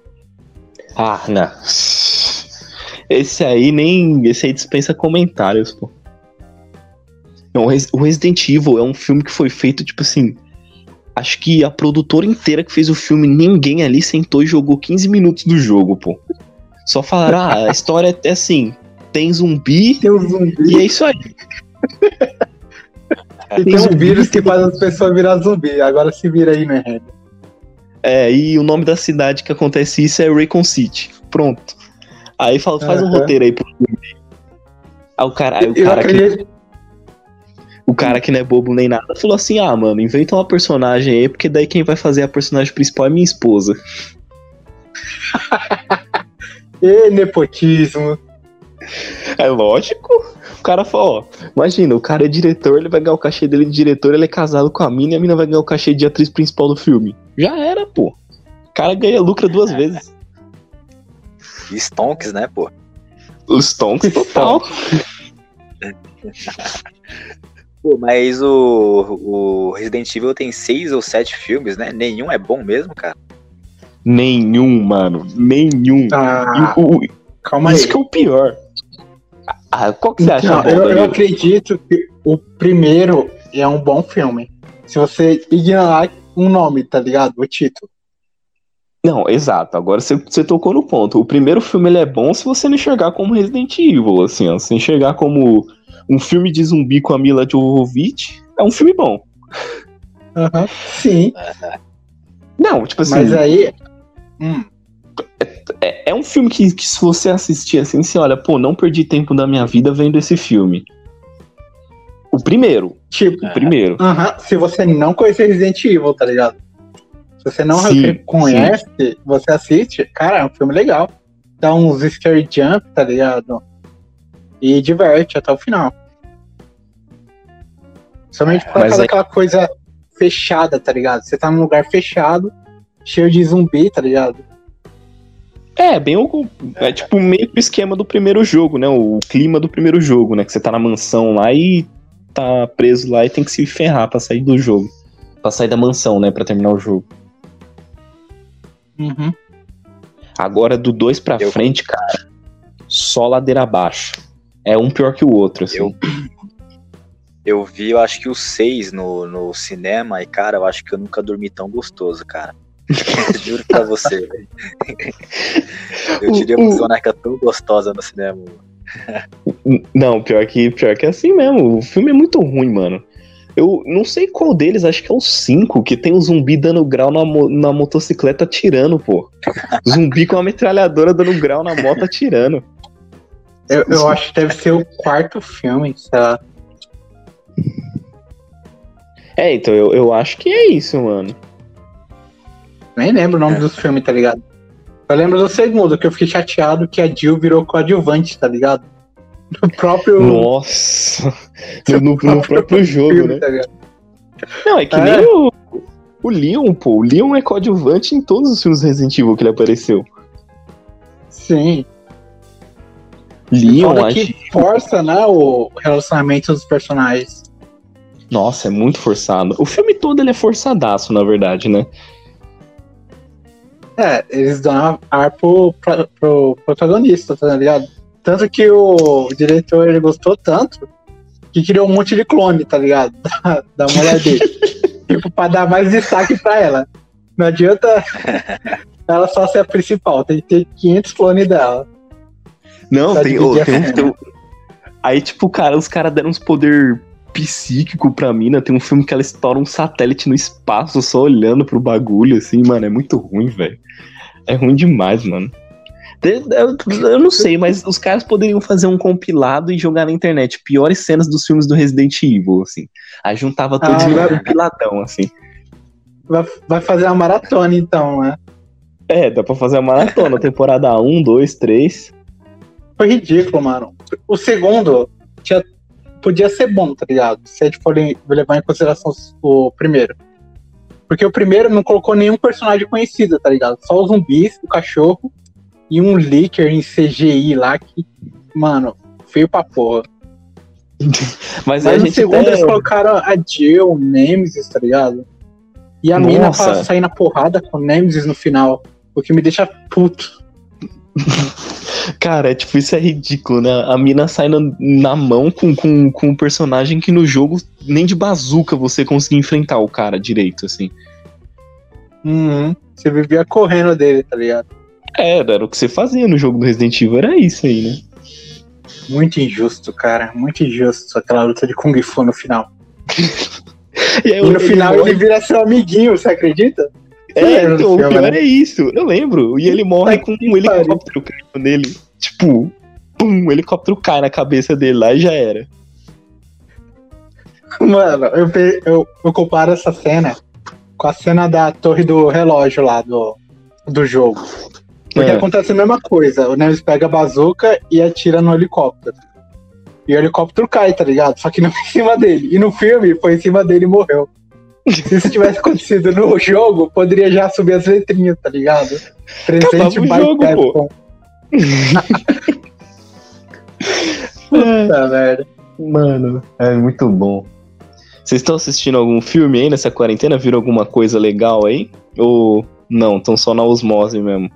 Ah, não. Esse aí nem. Esse aí dispensa comentários, pô. Não, o Resident Evil é um filme que foi feito, tipo assim. Acho que a produtora inteira que fez o filme, ninguém ali sentou e jogou 15 minutos do jogo, pô. Só falaram, ah, a história é assim: tem zumbi, tem um zumbi. e é isso aí. e tem um vírus que faz as pessoas virar zumbi. Agora se vira aí, né, É, e o nome da cidade que acontece isso é Raycon City. Pronto. Aí fala, faz um roteiro aí pro filme. Aí o cara, aí o cara que. O cara que não é bobo nem nada falou assim: ah, mano, inventa uma personagem aí, porque daí quem vai fazer a personagem principal é minha esposa. e nepotismo. É lógico. O cara falou, ó, imagina, o cara é diretor, ele vai ganhar o cachê dele de diretor, ele é casado com a mina e a mina vai ganhar o cachê de atriz principal do filme. Já era, pô. O cara ganha, lucra duas vezes. Stonks, né, pô? Os Stonks total. pô, mas o, o Resident Evil tem seis ou sete filmes, né? Nenhum é bom mesmo, cara. Nenhum, mano. Nenhum. Ah, E o- calma isso aí. que é o pior. Ah, qual que você acha? Não, bom, eu, eu acredito que o primeiro é um bom filme. Se você ignorar um nome, tá ligado? O título. Não, exato. Agora você, você tocou no ponto. O primeiro filme ele é bom se você não enxergar como Resident Evil, assim, ó. Se enxergar como um filme de zumbi com a Mila Jovovich, é um filme bom. Aham. Sim, Não, tipo assim, mas aí. Hum, é, é um filme que, que se você assistir assim, você olha, pô, não perdi tempo da minha vida vendo esse filme. O primeiro, tipo, o primeiro. aham, se você não conhecer Resident Evil, tá ligado? Se você não Sim, conhece, você assiste, cara, é um filme legal. Dá uns scare jump, tá ligado? E diverte até o final. Somente por causa aí- daquela coisa fechada, tá ligado? Você tá num lugar fechado, cheio de zumbi, tá ligado? É, bem o. É tipo meio que o esquema do primeiro jogo, né? O clima do primeiro jogo, né? Que você tá na mansão lá e tá preso lá e tem que se ferrar pra sair do jogo. Pra sair da mansão, né? Pra terminar o jogo. Uhum. Agora, do 2 pra Eu- frente, cara, só ladeira abaixo. É um pior que o outro, assim. Eu- Eu vi, eu acho que o seis no, no cinema, e, cara, eu acho que eu nunca dormi tão gostoso, cara. Juro pra você, velho. Eu tirei uma O- o- soneca tão gostosa no cinema. Não, pior que, pior que é assim mesmo. O filme é muito ruim, mano. Eu não sei qual deles, acho que é o 5, que tem um zumbi dando grau na, mo- na motocicleta atirando, pô. Zumbi com a metralhadora dando grau na moto atirando. Eu, eu acho que deve ser o quarto filme, sei lá. É, então eu, eu acho que é isso, mano. Nem lembro o nome dos filmes, tá ligado? Eu lembro do segundo, que eu fiquei chateado que a Jill virou coadjuvante, tá ligado? No próprio, Nossa. No, no- no próprio jogo, filme, né? tá ligado? Não, é que É. nem o, o Leon, pô. O Leon é coadjuvante em todos os filmes Resident Evil que ele apareceu. Sim. Leon, Foda que força, né, o relacionamento dos personagens. Nossa, é muito forçado. O filme todo ele é forçadaço, na verdade, né? É, eles dão ar pro, pra- pro protagonista, tá ligado? Tanto que o diretor ele gostou tanto que criou um monte de clone, tá ligado? Da, da mulher dele. tipo, pra dar mais destaque pra ela. Não adianta ela só ser a principal, tem que ter 500 clones dela. Não, Pra tem, a tem, um- tem um- Aí, tipo, cara, os caras deram uns poder psíquico pra mina. Tem um filme que ela estoura um satélite no espaço só olhando pro bagulho, assim, mano. É muito ruim, velho. É ruim demais, mano. Eu, não sei, mas os caras poderiam fazer um compilado e jogar na internet. Piores cenas dos filmes do Resident Evil, assim. Aí juntava todos Ah, vai- compiladão, assim. Vai, vai fazer uma maratona, então, né? É, dá pra fazer a maratona. temporada 1, 2, 3. Foi ridículo, mano. O segundo tinha, podia ser bom, tá ligado? Se a gente for le- levar em consideração o primeiro. Porque o primeiro não colocou nenhum personagem conhecido, tá ligado? Só os zumbis, o cachorro e um leaker em CGI lá que, mano, feio pra porra. Mas, aí a Mas no gente segundo até- eles colocaram a Jill, o Nemesis, tá ligado? E a mina Nossa. pra sair na porrada com o Nemesis no final. O que me deixa puto. Cara, é tipo, isso é ridículo, né? A mina sai na, na mão com, com, com um personagem que no jogo nem de bazuca você conseguia enfrentar o cara direito, assim. Uhum. Você vivia correndo dele, tá ligado? É, era o que você fazia no jogo do Resident Evil, era isso aí, né? Muito injusto, cara. Muito injusto aquela luta de Kung Fu no final. E, aí E no ele final morre- ele vira seu amiguinho, você acredita? É, então, o pior né? é isso, eu lembro. E ele morre com um helicóptero caindo nele. Tipo, pum, o helicóptero cai na cabeça dele lá e já era. Mano, eu, eu, eu comparo essa cena com a cena da torre do relógio lá do, do jogo. Porque É. acontece a mesma coisa. O Nemesis pega a bazuca e atira no helicóptero. E o helicóptero cai, tá ligado? Só que não em cima dele. E no filme foi em cima dele e morreu. Se isso tivesse acontecido no jogo, poderia já subir as letrinhas, tá ligado? Presente Acabava o jogo, pô. Puta merda. Mano, é muito bom. Vocês estão assistindo algum filme aí nessa quarentena? Viram alguma coisa legal aí? Ou não? Estão só na osmose mesmo?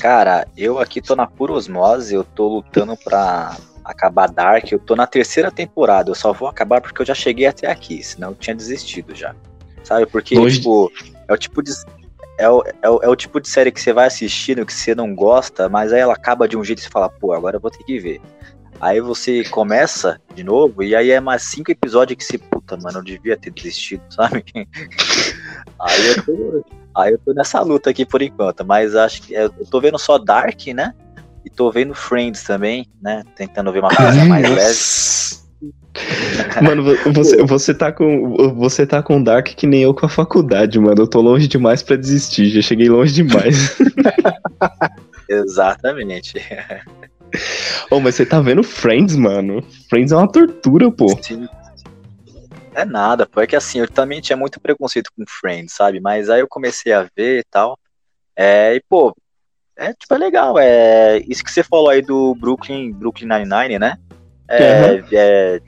Cara, eu aqui tô na pura osmose, eu tô lutando pra acabar Dark, eu tô na terceira temporada, eu só vou acabar porque eu já cheguei até aqui, senão eu tinha desistido já. Sabe? Porque, tipo, é o tipo de. É o, é, o, é o tipo de série que você vai assistindo, que você não gosta, mas aí ela acaba de um jeito e você fala, pô, agora eu vou ter que ver. Aí você começa de novo, e aí é mais cinco episódios que você, puta, mano, eu devia ter desistido, sabe? aí eu tô, Aí eu tô nessa luta aqui por enquanto, mas acho que eu tô vendo só Dark, né? E tô vendo Friends também, né? Tentando ver uma coisa mais leve. Mano, vo- você, você, tá com, você tá com Dark que nem eu com a faculdade, mano. Eu tô longe demais pra desistir, já cheguei longe demais. Exatamente. Ô, mas você tá vendo Friends, mano? Friends é uma tortura, pô. Sim. É nada, pô. É que assim, eu também tinha muito preconceito com Friends, sabe? Mas aí eu comecei a ver e tal. É, e, pô, é tipo, é legal. É, isso que você falou aí do Brooklyn, Brooklyn Nine-Nine, né? É, é,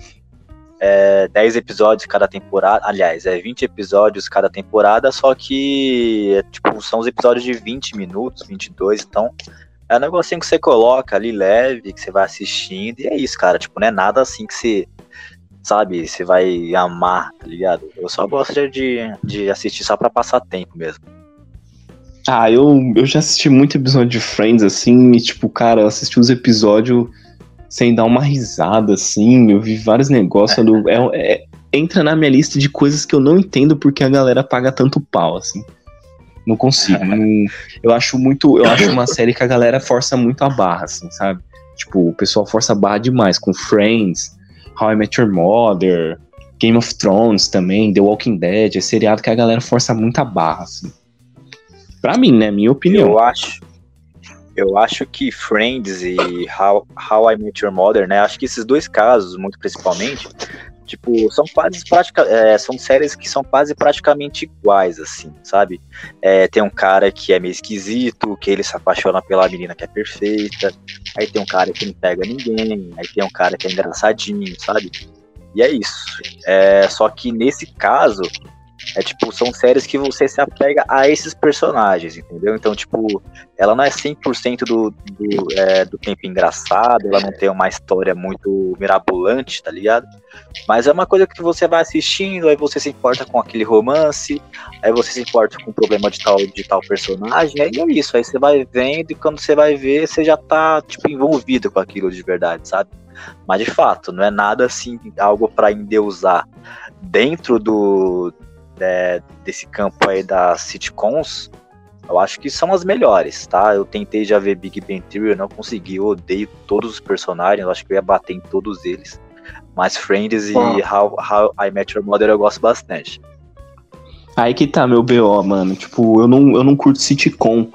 é 10 episódios cada temporada. Aliás, é 20 episódios cada temporada, só que é, tipo, são os episódios de 20 minutos, 22, então. É um negocinho que você coloca ali leve, que você vai assistindo, e é isso, cara. Tipo, não é nada assim que você sabe, você vai amar, tá ligado? Eu só gosto de, de assistir só pra passar tempo mesmo. Ah, eu, eu já assisti muito episódio de Friends, assim, e tipo, cara, eu assisti os episódios sem dar uma risada, assim, eu vi vários negócios, do, é, é- entra na minha lista de coisas que eu não entendo porque a galera paga tanto pau, assim. Não consigo. não- eu acho muito. Eu acho uma série que a galera força muito a barra, assim, sabe? Tipo, o pessoal força a barra demais com Friends, How I Met Your Mother, Game of Thrones também, The Walking Dead, é seriado que a galera força muito a barra, assim. Pra mim, né? Minha opinião. Eu acho. Eu acho que Friends e How, How I Met Your Mother, né? Acho que esses dois casos, muito principalmente, Tipo, são quase pratica, é, são séries que são quase praticamente iguais, assim, sabe? É, tem um cara que é meio esquisito, que ele se apaixona pela menina que é perfeita. Aí tem um cara que não pega ninguém. Aí tem um cara que é engraçadinho, sabe? E é isso. É, só que nesse caso, é tipo, são séries que você se apega a esses personagens, entendeu? Então, tipo, ela não é 100% do, do, é, do tempo engraçado, ela não tem uma história muito mirabolante, tá ligado? Mas é uma coisa que você vai assistindo, aí você se importa com aquele romance, aí você se importa com o problema de tal, de tal personagem, aí é isso, aí você vai vendo e quando você vai ver, você já tá, tipo, envolvido com aquilo de verdade, sabe? Mas de fato, não é nada assim, algo para endeusar. Dentro do, é, desse campo aí das sitcoms, eu acho que são as melhores, tá? Eu tentei já ver Big Bang Theory, eu não consegui, eu odeio todos os personagens, eu acho que eu ia bater em todos eles. Mas Friends e How, How I Met Your Mother eu gosto bastante. Aí que tá meu BO, mano. Tipo, eu não, eu não curto sitcom.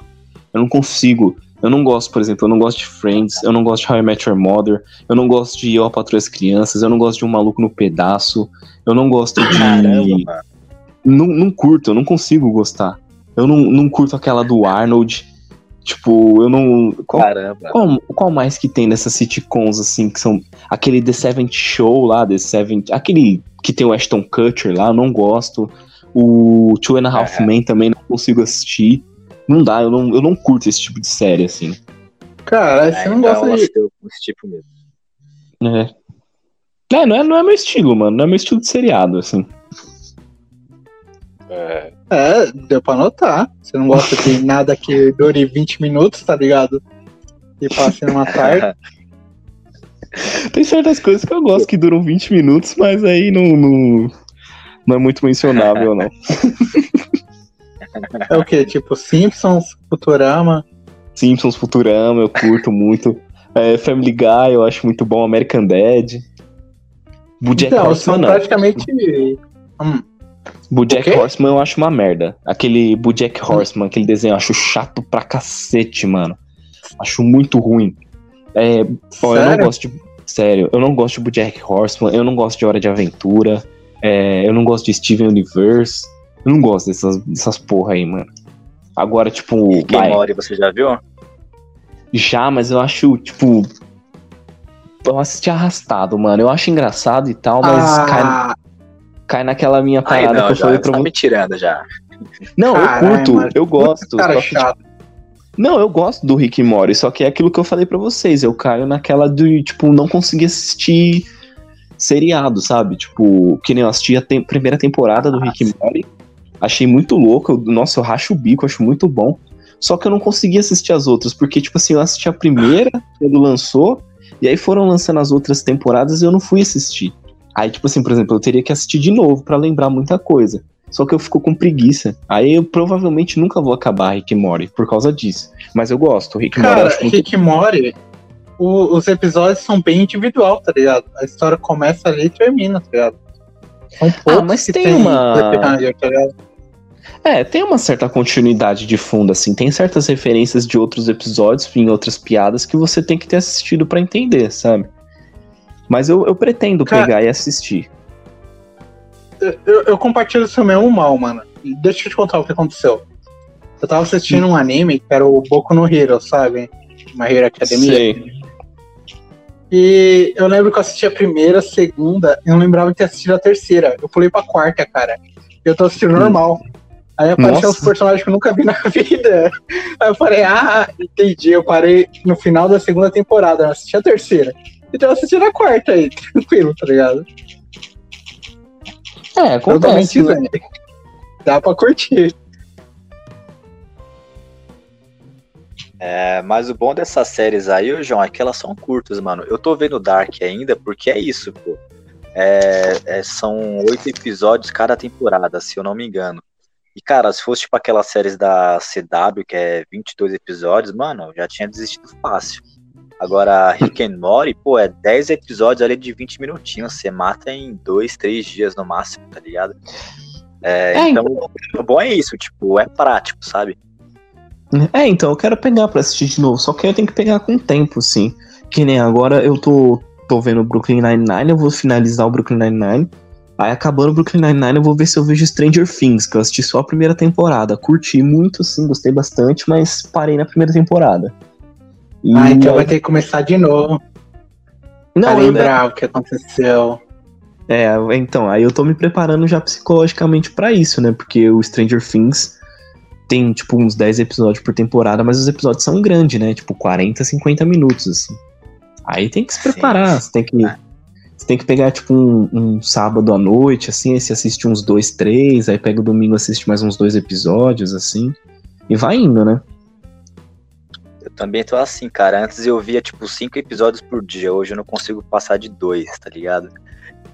Eu não consigo. Eu não gosto, por exemplo, eu não gosto de Friends, eu não gosto de How I Met Your Mother, eu não gosto de Eu, a Patroa as Crianças, eu não gosto de Um Maluco no Pedaço, eu não gosto de... Caramba, mano. Não, não curto, eu não consigo gostar. Eu não, não curto aquela do Arnold. Tipo, eu não. Qual, Caramba. qual, qual mais que tem nessas sitcoms, assim, que são. Aquele The Seventh Show lá, The Seventh. Aquele que tem o Ashton Kutcher lá, eu não gosto. O Two and a Half É. Men também não consigo assistir. Não dá, eu não, eu não curto esse tipo de série, assim. Cara, É, você não então gosta eu de. eu esse tipo mesmo. É. É, não é, não é meu estilo, mano. Não é meu estilo de seriado, assim. É, deu pra notar. Você não gosta de nada que dure 20 minutos, tá ligado? E passe numa tarde. Tem certas coisas que eu gosto que duram 20 minutos, mas aí não, não, não é muito mencionável, não. É o quê? Tipo Simpsons, Futurama. Simpsons, Futurama, eu curto muito. É, Family Guy, eu acho muito bom. American Dad. Bojack Então, Horseman, são praticamente. Hum, Bojack? Horseman eu acho uma merda. Aquele Bojack Horseman, aquele desenho, eu acho chato pra cacete, mano. Acho muito ruim. É, ó, eu não gosto de. Sério, eu não gosto de Bojack Horseman, eu não gosto de Hora de Aventura, é, eu não gosto de Steven Universe. Eu não gosto dessas, dessas porra aí, mano. Agora, tipo. Vai, Morty, você já viu? Já, mas eu acho, tipo. Eu assisti arrastado, mano. Eu acho engraçado e tal, mas ah, cai naquela minha Ai, parada não, que eu já, falei você pra tá você. me tirando já. Não, Caralho, eu curto, mano. eu gosto. cara que, chato. Não, eu gosto do Rick e Morty, só que é aquilo que eu falei pra vocês. Eu caio naquela de, tipo, não conseguir assistir seriado, sabe? Tipo, que nem eu assisti a tem- primeira temporada do Ah, Rick e Morty. Achei muito louco. eu- nossa, eu racho o bico, acho muito bom. Só que eu não consegui assistir as outras, porque, tipo assim, eu assisti a primeira quando lançou, e aí foram lançando as outras temporadas e eu não fui assistir. Aí, tipo assim, por exemplo, eu teria que assistir de novo pra lembrar muita coisa. Só que eu fico com preguiça. Aí eu provavelmente nunca vou acabar Rick e Morty por causa disso. Mas eu gosto. Rick Morty eu Cara, acho muito Rick Morty, o- os episódios são bem individual, tá ligado? A história começa ali e termina, tá ligado? São poucos Ah, mas que tem uma- tá ligado? É, tem uma certa continuidade de fundo, assim. Tem certas referências de outros episódios, em outras piadas, que você tem que ter assistido pra entender, sabe? Mas eu, eu pretendo Cara- pegar e assistir. Eu, eu compartilho seu mesmo mal, mano. Deixa eu te contar o que aconteceu. Eu tava assistindo um anime que era o Boku no Hero, sabe? My Hero Academia. Sei. E eu lembro que eu assisti a primeira, a segunda, e eu não lembrava de ter assistido a terceira. Eu pulei pra quarta, cara. E eu tô assistindo normal. Aí apareceu Nossa. os personagens que eu nunca vi na vida. Aí eu falei, ah, entendi. Eu parei no final da segunda temporada, eu assisti a terceira. Então eu assisti na quarta aí, tranquilo, tá ligado? É, Totalmente acontece. né? Dá pra curtir. É, mas o bom dessas séries aí, ô João, é que elas são curtas, mano. Eu tô vendo Dark ainda porque é isso, pô. É, é, são oito episódios cada temporada, se eu não me engano. E, cara, se fosse tipo aquelas séries da CW, que é 22 episódios, mano, eu já tinha desistido fácil. Agora, Rick and Morty, pô, é 10 episódios ali de 20 minutinhos. Você mata em dois, três dias no máximo, tá ligado? É, É, então, o bom é isso, tipo, é prático, sabe? É, então, eu quero pegar pra assistir de novo. Só que eu tenho que pegar com tempo, sim. Que nem agora eu tô tô vendo o Brooklyn Nine-Nine, eu vou finalizar o Brooklyn Nine-Nine. Aí acabando o Brooklyn Nine-Nine, eu vou ver se eu vejo Stranger Things, que eu assisti só a primeira temporada. Curti muito, sim, gostei bastante, mas parei na primeira temporada. E Ah, então vai ter que começar de novo. Não, pra lembrar o que aconteceu. É, então, aí eu tô me preparando já psicologicamente pra isso, né? Porque o Stranger Things tem, tipo, uns 10 episódios por temporada, mas os episódios são grandes, né? Tipo, 40, 50 minutos, assim. Aí tem que se Sim. preparar, você tem que. É. Você tem que pegar, tipo, um, um sábado à noite, assim, aí você assiste uns dois, três, aí pega o domingo assiste mais uns dois episódios, assim. E vai indo, né? Também tô assim, cara. Antes eu via, tipo, cinco episódios por dia. Hoje eu não consigo passar de dois, tá ligado?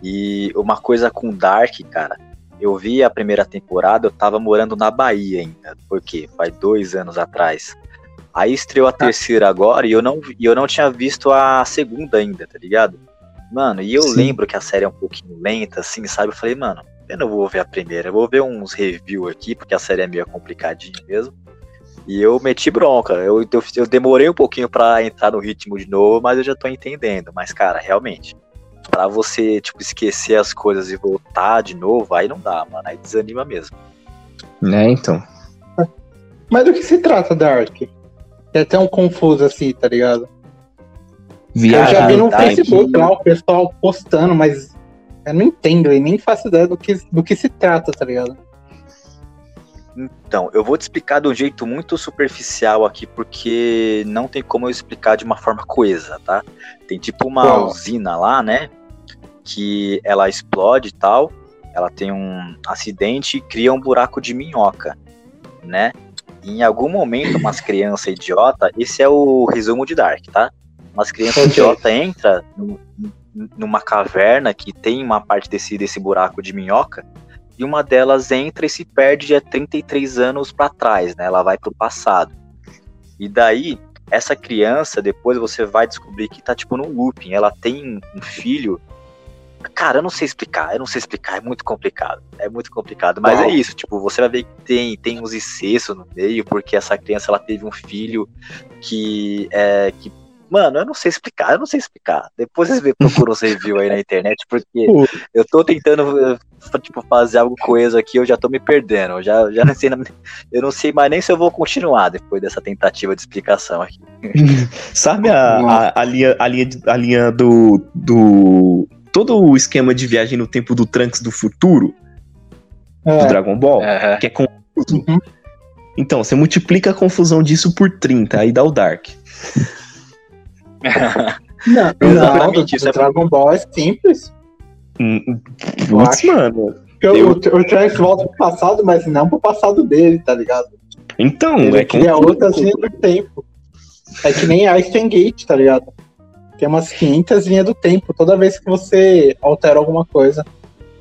E uma coisa com Dark, cara. Eu vi a primeira temporada, eu tava morando na Bahia ainda. Por quê? Faz dois anos atrás. Aí estreou a terceira agora e eu não, e eu não tinha visto a segunda ainda, tá ligado? Mano, e eu Sim. lembro que a série é um pouquinho lenta, assim, sabe? Eu falei, mano, eu não vou ver a primeira, eu vou ver uns review aqui, porque a série é meio complicadinha mesmo. E eu meti bronca. Eu, eu, eu demorei um pouquinho pra entrar no ritmo de novo, mas eu já tô entendendo. Mas, cara, realmente, pra você, tipo, esquecer as coisas e voltar de novo, aí não dá, mano. Aí desanima mesmo. Né, então. Mas do que se trata, Dark? É tão confuso assim, tá ligado? Viagem eu já vi no. Facebook lá o pessoal postando, mas eu não entendo e nem faço ideia do que, do que se trata, tá ligado? Então, eu vou te explicar de um jeito muito superficial aqui, porque não tem como eu explicar de uma forma coesa, tá? Tem tipo uma Qual? usina lá, né? Que ela explode e tal. Ela tem um acidente e cria um buraco de minhoca, né? E em algum momento, umas crianças idiota, esse é o resumo de Dark, tá? Umas crianças idiota entra num- numa caverna que tem uma parte desse, desse buraco de minhoca e uma delas entra e se perde há 33 anos pra trás, né? Ela vai pro passado. E daí, essa criança, depois você vai descobrir que tá tipo num looping. Ela tem um filho. Cara, eu não sei explicar, eu não sei explicar, é muito complicado. É muito complicado, mas Uau. é isso, tipo, você vai ver que tem, tem uns incestos no meio, porque essa criança ela teve um filho que é que Mano, eu não sei explicar, eu não sei explicar. Depois vocês vê- procuram os reviews aí na internet, porque eu tô tentando eh, tipo, fazer algo coeso aqui, eu já tô me perdendo. Eu já, já não sei, eu não sei mais nem se eu vou continuar depois dessa tentativa de explicação aqui. Sabe a, a, a linha, a linha, a linha do, do. Todo o esquema de viagem no tempo do Trunks do futuro, do É, Dragon Ball, que é confuso. Uhum. Então, você multiplica a confusão disso por 30, aí dá o Dark. Não, não, do, isso é- Dragon Ball é simples. Hum, Eu Putz, acho. mano. O, Eu- o Trunks volta pro passado, mas não pro passado dele, tá ligado? Então, Ele é cria confuso. outras linhas do tempo. É que nem Einstein Gate, tá ligado? Tem umas 500 linhas do tempo toda vez que você altera alguma coisa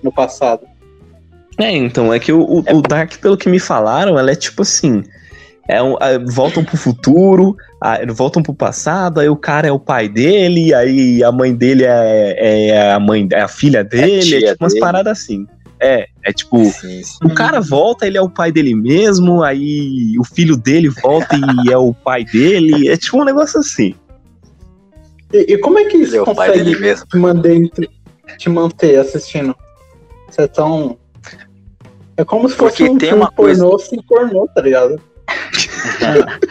no passado. É, então, é que o, o, o Dark, pelo que me falaram, ela é tipo assim. É um, é, voltam pro futuro, ah, voltam pro passado, aí o cara é o pai dele, aí a mãe dele é, é a mãe, é a filha dele, é, tia tipo umas dele. paradas assim. É, é tipo, Sim, sim. o cara volta, ele é o pai dele mesmo, aí o filho dele volta e é o pai dele, é tipo um negócio assim. E, e como é que Ele isso é o pai dele consegue mesmo. te manter, te manter assistindo? Você é tão. É como se fosse Porque um tem uma coisa- pornô sem pornô, tá ligado?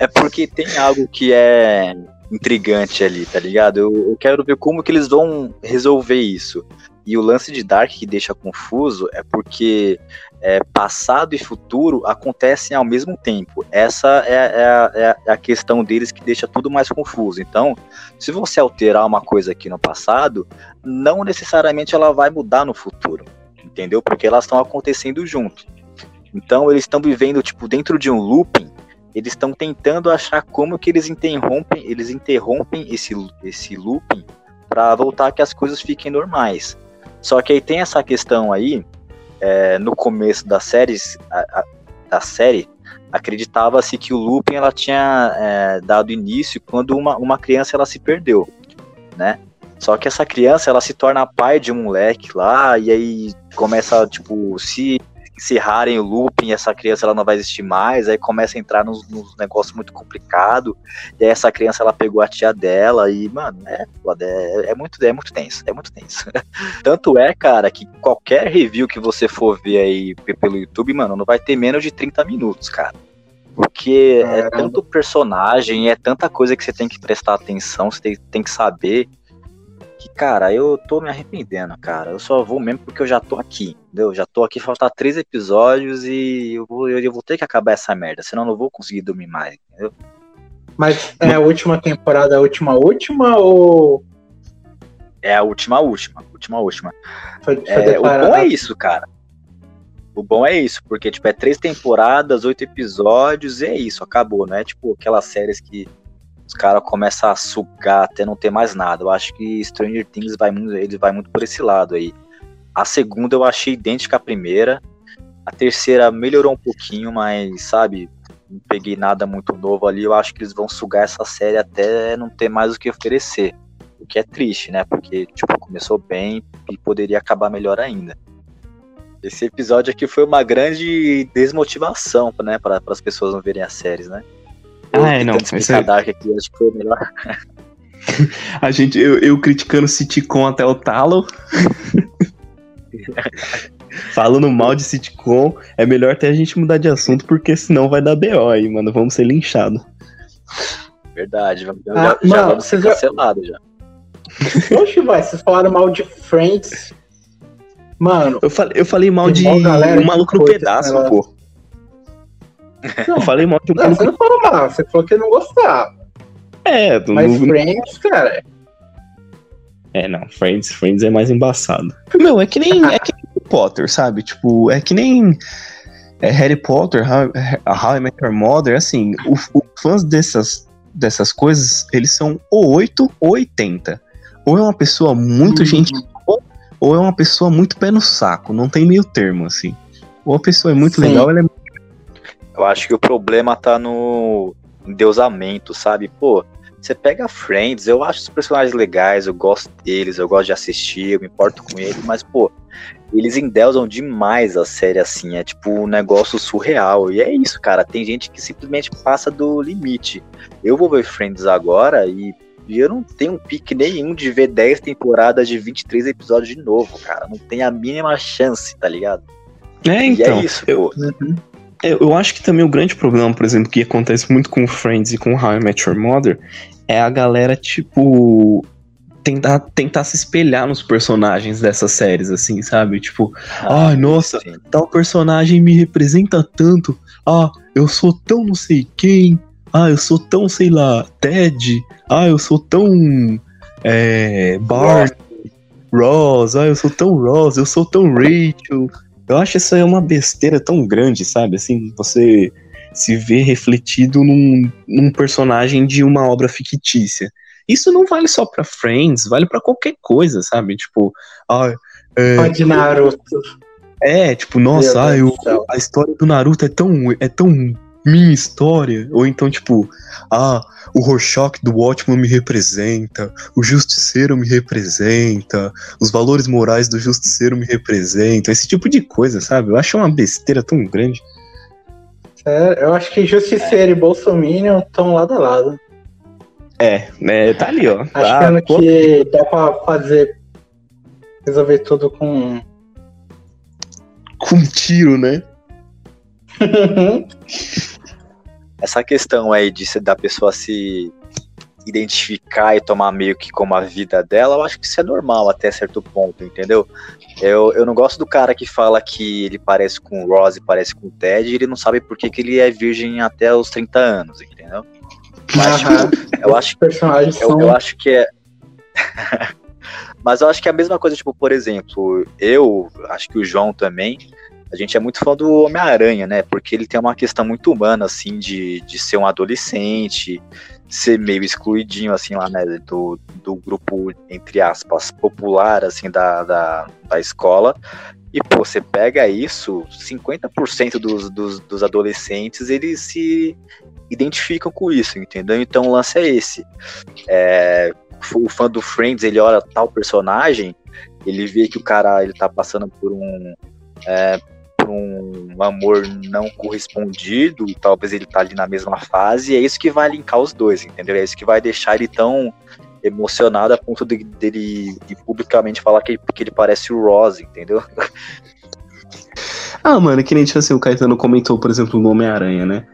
É porque tem algo que é intrigante ali, tá ligado? Eu, eu quero ver como que eles vão resolver isso. E o lance de Dark que deixa confuso é porque é, passado e futuro acontecem ao mesmo tempo. Essa é, é a- é a- é questão deles que deixa tudo mais confuso. Então, se você alterar uma coisa aqui no passado, não necessariamente ela vai mudar no futuro, entendeu? Porque elas estão acontecendo junto. Então, eles estão vivendo tipo dentro de um looping eles estão tentando achar como que eles interrompem, eles interrompem esse, esse looping para voltar que as coisas fiquem normais. Só que aí tem essa questão aí, é, no começo da série, a, a- da série, acreditava-se que o looping ela tinha é, dado início quando uma, uma criança ela se perdeu, né? Só que essa criança ela se torna pai de um moleque lá e aí começa tipo se encerrarem o looping, essa criança ela não vai existir mais, aí começa a entrar nos, nos negócios muito complicado, e aí essa criança ela pegou a tia dela, e, mano, é é, é muito, é muito tenso, é muito tenso. Tanto é, cara, que qualquer review que você for ver aí pelo YouTube, mano, não vai ter menos de 30 minutos, cara. Porque é tanto personagem, é tanta coisa que você tem que prestar atenção, você tem, tem que saber. Que, cara, eu tô me arrependendo, cara. Eu só vou mesmo porque eu já tô aqui, entendeu? Já tô aqui, faltar três episódios e eu vou, eu vou ter que acabar essa merda, senão eu não vou conseguir dormir mais, entendeu? Mas é a última temporada, a última última ou É a última, última, última, última. foi, foi É, o bom é isso, cara. O bom é isso, porque, tipo, é três temporadas, oito episódios, e é isso, acabou, não é tipo aquelas séries que os caras começam a sugar até não ter mais nada. Eu acho que Stranger Things vai muito, ele vai muito por esse lado aí. A segunda eu achei idêntica à primeira. A terceira melhorou um pouquinho, mas, sabe, não peguei nada muito novo ali. Eu acho que eles vão sugar essa série até não ter mais o que oferecer. O que é triste, né? Porque, tipo, começou bem e poderia acabar melhor ainda. Esse episódio aqui foi uma grande desmotivação, né, para as pessoas não verem as séries, né? Ah, é, não, é- Dark aqui, acho que foi melhor. A gente, eu, eu criticando sitcom até o talo. Falando mal de sitcom, é melhor até a gente mudar de assunto, porque senão vai dar BO aí, mano. Vamos ser linchados. Verdade, vamos- já, Ah, já mano, vamos ser já- cancelados já. Oxe, vai, vocês falaram mal de Friends. Mano, Eu falei, eu falei mal de galera um maluco no esse pedaço, negócio. Pô. Eu falei mal de um não, você não falou mal, você falou que não gostava. É, do- Mas no- Friends, cara, É, não, Friends, Friends é mais embaçado. Meu, é que nem, é que nem Harry Potter, sabe? Tipo, é que nem é, Harry Potter, How, How I Met Your Mother, assim, os fãs dessas, dessas coisas, eles são ou 8 ou 80. Ou é uma pessoa muito Uhum. gente boa, ou é uma pessoa muito pé no saco, não tem meio termo, assim. Ou a pessoa é muito Sim. legal, ela é Eu acho que o problema tá no endeusamento, sabe? Pô, você pega Friends, eu acho os personagens legais, eu gosto deles, eu gosto de assistir, eu me importo com eles, mas, pô, eles endeusam demais a série assim, é tipo um negócio surreal. E é isso, cara. Tem gente que simplesmente passa do limite. Eu vou ver Friends agora e, e eu não tenho um pique nenhum de ver 10 temporadas de 23 episódios de novo, cara. Não tem a mínima chance, tá ligado? É, e então. é isso, eu, pô. eu, eu acho que também o grande problema, por exemplo, que acontece muito com Friends e com How I Met Your Mother é a galera, tipo, tentar, tentar se espelhar nos personagens dessas séries, assim, sabe? Tipo, Ai, nossa. sim. tal personagem me representa tanto. Ah, eu sou tão não sei quem. Ah, eu sou tão, sei lá, Ted. Ah, eu sou tão. É. Bart. Ross. Ah, eu sou tão Ross. Eu sou tão Rachel. Eu acho isso aí uma besteira tão grande, sabe? Assim, você se vê refletido num, num personagem de uma obra fictícia. Isso não vale só pra Friends, vale pra qualquer coisa, sabe? Tipo, ah, é, Só de Naruto. é, tipo, nossa, ah, eu- a história do Naruto é tão, é tão minha história. Ou então, tipo, ah, o Rorschach do Watchman me representa, o Justiceiro me representa, os valores morais do Justiceiro me representam, esse tipo de coisa, sabe? Eu acho uma besteira tão grande. É, eu acho que Justiceiro e Bolsominion estão lado a lado. É, né, tá ali, ó. Tá, Achando pô, que dá pra fazer. Resolver tudo com. com um tiro, né? essa questão aí de se- da pessoa se identificar e tomar meio que como a vida dela, eu acho que isso é normal até certo ponto, entendeu? Eu, eu não gosto do cara que fala que ele parece com o Ross e parece com o Ted e ele não sabe por que, que ele é virgem até os 30 anos, entendeu? Mas, tipo, eu acho personagens eu, eu acho que é. Mas eu acho que é a mesma coisa, tipo, por exemplo, eu, acho que o João também, a gente é muito fã do Homem-Aranha, né? Porque ele tem uma questão muito humana, assim, de, de ser um adolescente, ser meio excluidinho, assim, lá, né? Do, do grupo, entre aspas, popular, assim, da, da, da escola. E, pô, você pega isso, 50% dos, dos, dos adolescentes, eles se identificam com isso, entendeu? Então o lance é esse. É, o fã do Friends, ele olha tal personagem, ele vê que o cara ele tá passando por um é, por um amor não correspondido, talvez ele tá ali na mesma fase, e é isso que vai linkar os dois, entendeu? É isso que vai deixar ele tão emocionado a ponto de, dele de publicamente falar que, que ele parece o Ross, entendeu? Ah, mano, que nem tipo assim, o Caetano comentou, por exemplo, no Homem-Aranha, né?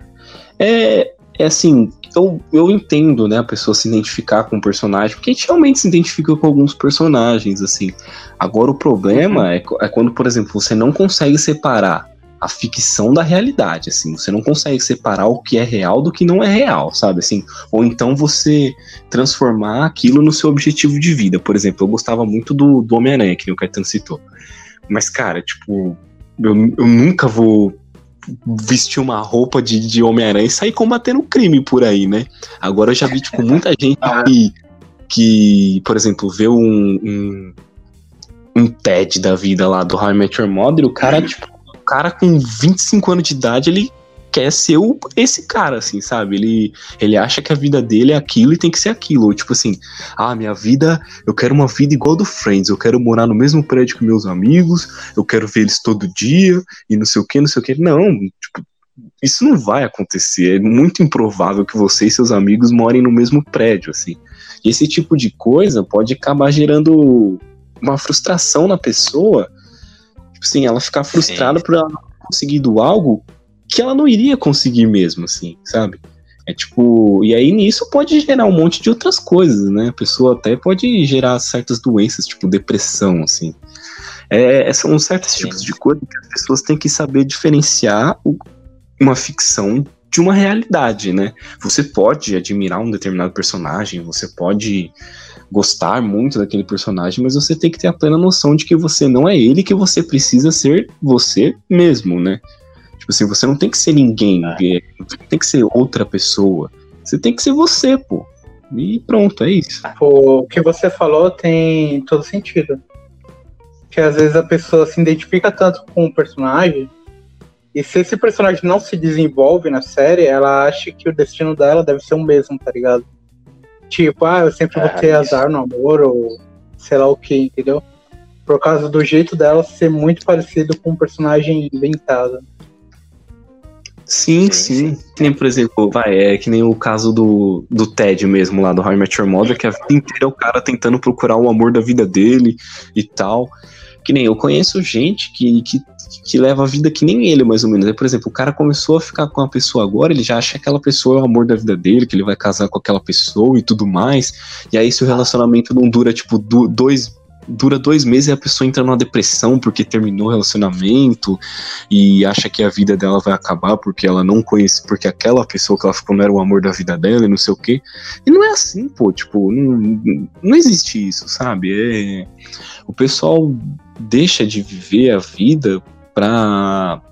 É, é assim, eu, eu entendo, né, a pessoa se identificar com o personagem, porque a gente realmente se identifica com alguns personagens, assim. Agora o problema uhum. é, é quando, por exemplo, você não consegue separar a ficção da realidade, assim, você não consegue separar o que é real do que não é real, sabe, assim, ou então você transformar aquilo no seu objetivo de vida, por exemplo, eu gostava muito do, do Homem-Aranha, que o Caetano citou, mas, cara, tipo, eu, eu nunca vou vestir uma roupa de, de Homem-Aranha e sair combatendo crime por aí, né? Agora eu já vi, tipo, muita gente que, que por exemplo, vê um, um, um TED da vida lá do How I Met Your Mother, o cara, tipo, o cara com 25 anos de idade, ele quer ser o, esse cara, assim, sabe? Ele, ele acha que a vida dele é aquilo e tem que ser aquilo. Ou, tipo assim, ah, minha vida, eu quero uma vida igual do Friends, eu quero morar no mesmo prédio que meus amigos, eu quero ver eles todo dia e não sei o que, não sei o que. Não, tipo, isso não vai acontecer. É muito improvável que você e seus amigos morem no mesmo prédio, assim. E esse tipo de coisa pode acabar gerando uma frustração na pessoa. Tipo assim, ela ficar frustrada Sim. por ela não ter conseguido algo que ela não iria conseguir mesmo, assim, sabe? É tipo, e aí nisso pode gerar um monte de outras coisas, né? A pessoa até pode gerar certas doenças, tipo depressão, assim. É, são certos Sim. tipos de coisa que as pessoas têm que saber diferenciar o, uma ficção de uma realidade, né? Você pode admirar um determinado personagem, você pode gostar muito daquele personagem, mas você tem que ter a plena noção de que você não é ele, que você precisa ser você mesmo, né? Tipo assim, você não tem que ser ninguém, é. não tem que ser outra pessoa. Você tem que ser você, pô. E pronto, é isso. O que você falou tem todo sentido. Que às vezes a pessoa se identifica tanto com o personagem, e se esse personagem não se desenvolve na série, ela acha que o destino dela deve ser o mesmo, tá ligado? Tipo, ah, eu sempre vou é, ter azar no amor, ou sei lá o que, entendeu? Por causa do jeito dela ser muito parecido com um personagem inventado. Sim, sim, sim. Que nem, por exemplo, vai, é que nem o caso do, do Ted mesmo lá do How I Met Your Mother, que a vida inteira é o cara tentando procurar o amor da vida dele e tal. Que nem eu conheço gente que, que, que leva a vida que nem ele, mais ou menos. É, por exemplo, o cara começou a ficar com uma pessoa agora, ele já acha que aquela pessoa é o amor da vida dele, que ele vai casar com aquela pessoa e tudo mais. E aí, se o relacionamento não dura, tipo, dois dura dois meses e a pessoa entra numa depressão porque terminou o relacionamento e acha que a vida dela vai acabar porque ela não conhece, porque aquela pessoa que ela ficou não era o amor da vida dela e não sei o quê. E não é assim, pô, tipo, não, não existe isso, sabe? É, o pessoal deixa de viver a vida pra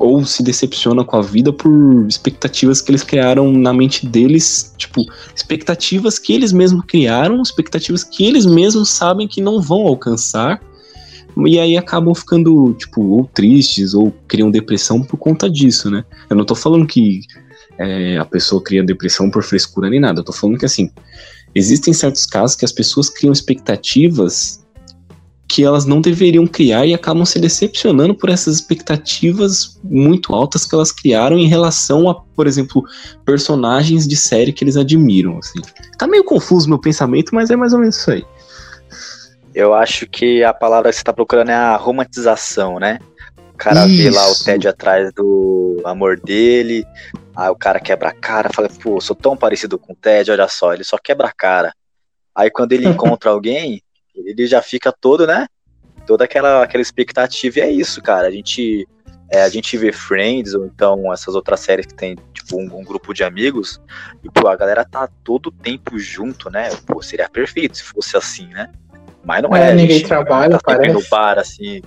ou se decepciona com a vida por expectativas que eles criaram na mente deles, tipo, expectativas que eles mesmos criaram, expectativas que eles mesmos sabem que não vão alcançar, e aí acabam ficando, tipo, ou tristes, ou criam depressão por conta disso, né? Eu não tô falando que é, a pessoa cria depressão por frescura nem nada, eu tô falando que, assim, existem certos casos que as pessoas criam expectativas que elas não deveriam criar e acabam se decepcionando por essas expectativas muito altas que elas criaram em relação a, por exemplo, personagens de série que eles admiram. Assim. Tá meio confuso meu pensamento, mas é mais ou menos isso aí. Eu acho que a palavra que você tá procurando é a romantização, né? O cara isso. vê lá o Ted atrás do amor dele, aí o cara quebra a cara, fala, pô, sou tão parecido com o Ted, olha só, ele só quebra a cara. Aí quando ele encontra alguém, ele já fica todo, né? Toda aquela, aquela expectativa. E é isso, cara. A gente, é, a gente vê Friends, ou então essas outras séries que tem, tipo, um, um, grupo de amigos, e, pô, a galera tá todo tempo junto, né? Pô, seria perfeito se fosse assim, né? Mas não é. é ninguém trabalha, tá parece. no bar, assim.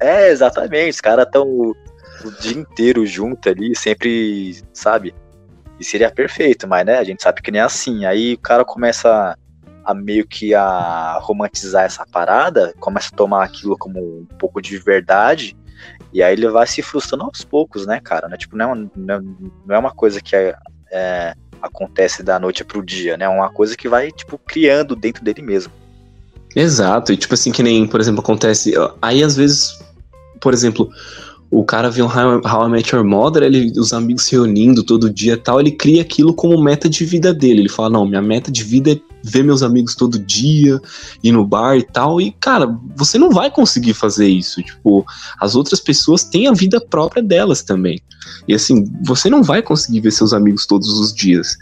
É, exatamente. Os caras tão o, o dia inteiro junto ali, sempre, sabe? E seria perfeito, mas, né, a gente sabe que nem é assim. Aí o cara começa a meio que a romantizar essa parada, começa a tomar aquilo como um pouco de verdade, e aí ele vai se frustrando aos poucos, né, cara? Não é, tipo, não é, não é uma coisa que é, é, acontece da noite pro dia, né? É uma coisa que vai, tipo, criando dentro dele mesmo. Exato, e tipo assim, que nem, por exemplo, acontece. Aí às vezes, por exemplo, o cara vê um How, I Met Your Mother, ele, os amigos se reunindo todo dia tal, ele cria aquilo como meta de vida dele. Ele fala, não, minha meta de vida é ver meus amigos todo dia, ir no bar e tal. E, cara, você não vai conseguir fazer isso. Tipo, as outras pessoas têm a vida própria delas também. E assim, você não vai conseguir ver seus amigos todos os dias.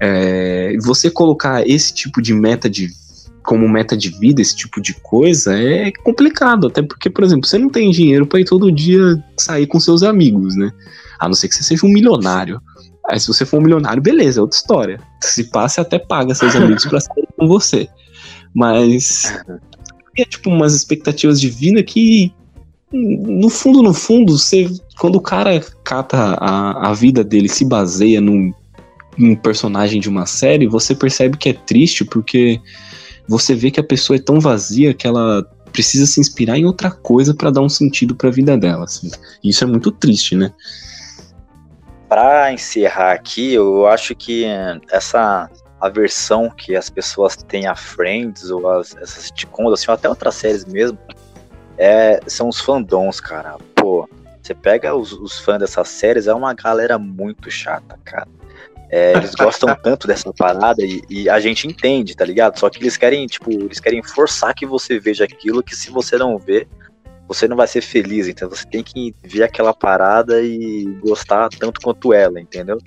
É, você colocar esse tipo de meta de como meta de vida, esse tipo de coisa, é complicado. Até porque, por exemplo, você não tem dinheiro para ir todo dia sair com seus amigos, né? A não ser que você seja um milionário. Aí, se você for um milionário, beleza, é outra história. Se passa, até paga seus amigos para sair com você. Mas. É tipo umas expectativas de vida que. No fundo, no fundo, você, quando o cara cata a, a vida dele, se baseia num, num personagem de uma série, você percebe que é triste porque você vê que a pessoa é tão vazia que ela precisa se inspirar em outra coisa para dar um sentido para a vida dela. Assim. Isso é muito triste, né? Para encerrar aqui, eu acho que essa aversão que as pessoas têm a Friends ou as, essas sitcoms, assim, ou até outras séries mesmo, é, são os fandoms, cara. Pô, você pega os, os fãs dessas séries, é uma galera muito chata, cara. É, eles gostam tanto dessa parada e, e, a gente entende, tá ligado? Só que eles querem, tipo, eles querem forçar que você veja aquilo que se você não vê, você não vai ser feliz. Então você tem que ver aquela parada e gostar tanto quanto ela, entendeu?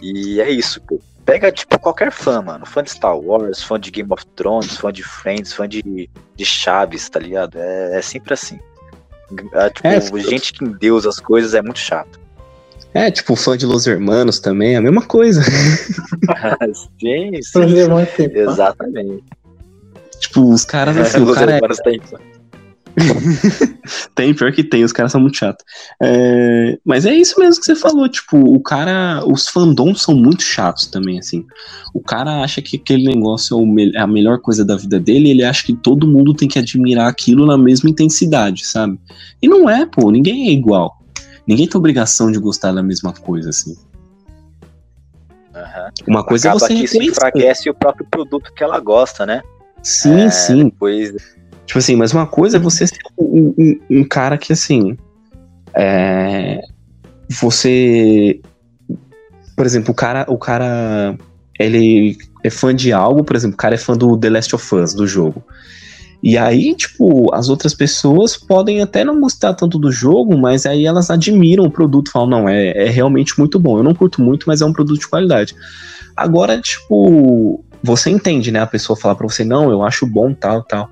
E é isso, pô. Pega, tipo, qualquer fã, mano. Fã de Star Wars, fã de Game of Thrones, fã de Friends, fã de, de Chaves, tá ligado? É, é sempre assim. É, tipo, é, gente que endeusa as coisas é muito chato. É, tipo, fã de Los Hermanos também, é a mesma coisa. sim, sim. Exatamente. Tipo, os caras assim, o cara é... tem. tem, pior que tem, os caras são muito chatos. É, mas é isso mesmo que você falou, tipo, o cara, os fandoms são muito chatos também, assim. O cara acha que aquele negócio é, é a melhor coisa da vida dele, ele acha que todo mundo tem que admirar aquilo na mesma intensidade, sabe? E não é, pô, ninguém é igual ninguém tem obrigação de gostar da mesma coisa, assim. Uhum. Uma coisa Acaba é você que isso enfraquece o próprio produto que ela gosta, né? Sim, é, sim. Depois... Tipo assim, mas uma coisa é você ser um, um, um cara que, assim, é, você, por exemplo, o cara, o cara, ele é fã de algo, por exemplo, o cara é fã do The Last of Us, do jogo. E aí, tipo, as outras pessoas podem até não gostar tanto do jogo, mas aí elas admiram o produto, falam, não, é, é realmente muito bom. Eu não curto muito, mas é um produto de qualidade. Agora, tipo, você entende, né? A pessoa falar pra você, não, eu acho bom, tal, tal.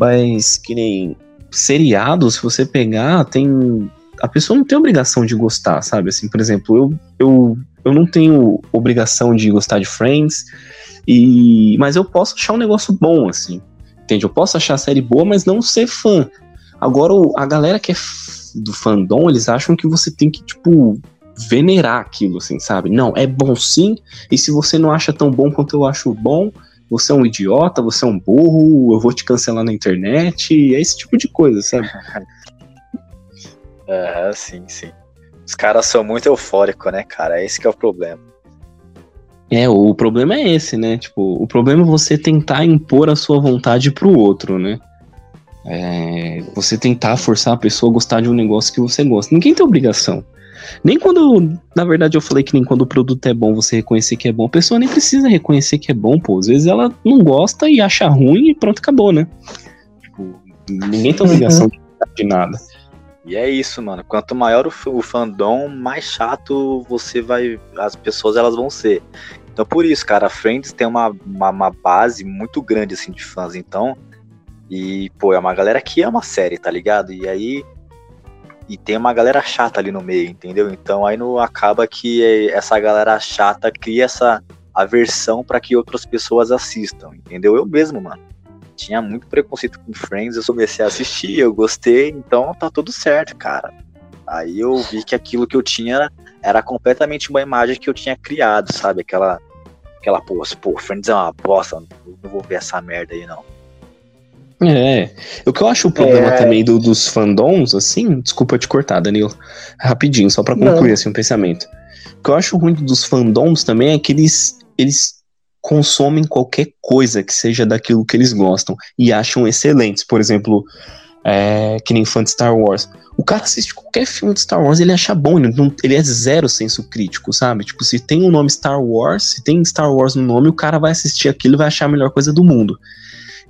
Mas que nem seriado, se você pegar, tem. A pessoa não tem obrigação de gostar, sabe? Assim, por exemplo, eu, eu, eu não tenho obrigação de gostar de Friends, e mas eu posso achar um negócio bom, assim. Entende? Eu posso achar a série boa, mas não ser fã. Agora, a galera que é do fandom, eles acham que você tem que, tipo, venerar aquilo, assim, sabe? Não, é bom sim, e se você não acha tão bom quanto eu acho bom, você é um idiota, você é um burro, eu vou te cancelar na internet, é esse tipo de coisa, sabe? É, sim, sim. Os caras são muito eufóricos, né, cara? Esse que é o problema. É, o problema é esse, né? Tipo, o problema é você tentar impor a sua vontade pro outro, né? É, você tentar forçar a pessoa a gostar de um negócio que você gosta. Ninguém tem obrigação. Nem quando, na verdade, eu falei que nem quando o produto é bom, você reconhecer que é bom, a pessoa nem precisa reconhecer que é bom, pô. Às vezes ela não gosta e acha ruim e pronto, acabou, né? Tipo, ninguém tem obrigação de, de nada. E é isso, mano. Quanto maior o, o fandom, mais chato você vai. As pessoas elas vão ser. Então por isso, cara, a Friends tem uma, uma, uma, base muito grande assim de fãs, então. E, pô, é uma galera que ama a série, tá ligado? E aí. E tem uma galera chata ali no meio, entendeu? Então aí não acaba que essa galera chata cria essa aversão para que outras pessoas assistam, entendeu? Eu mesmo, mano. Tinha muito preconceito com Friends, eu comecei a assistir, eu gostei, então tá tudo certo, cara. Aí eu vi que aquilo que eu tinha era completamente uma imagem que eu tinha criado, sabe? Aquela, aquela pô, pô, Friends é uma bosta, não vou ver essa merda aí não. É, o que eu acho o problema é... também do, dos fandoms, assim, desculpa te cortar, Danilo, rapidinho, só para concluir assim, um pensamento. O que eu acho ruim dos fandoms também é que eles, eles consomem qualquer coisa que seja daquilo que eles gostam e acham excelentes. Por exemplo, É, que nem fã de Star Wars. O cara assiste qualquer filme de Star Wars, ele acha bom, ele, não- ele é zero senso crítico, sabe? Tipo, se tem o nome Star Wars, se tem Star Wars no nome, o cara vai assistir aquilo e vai achar a melhor coisa do mundo.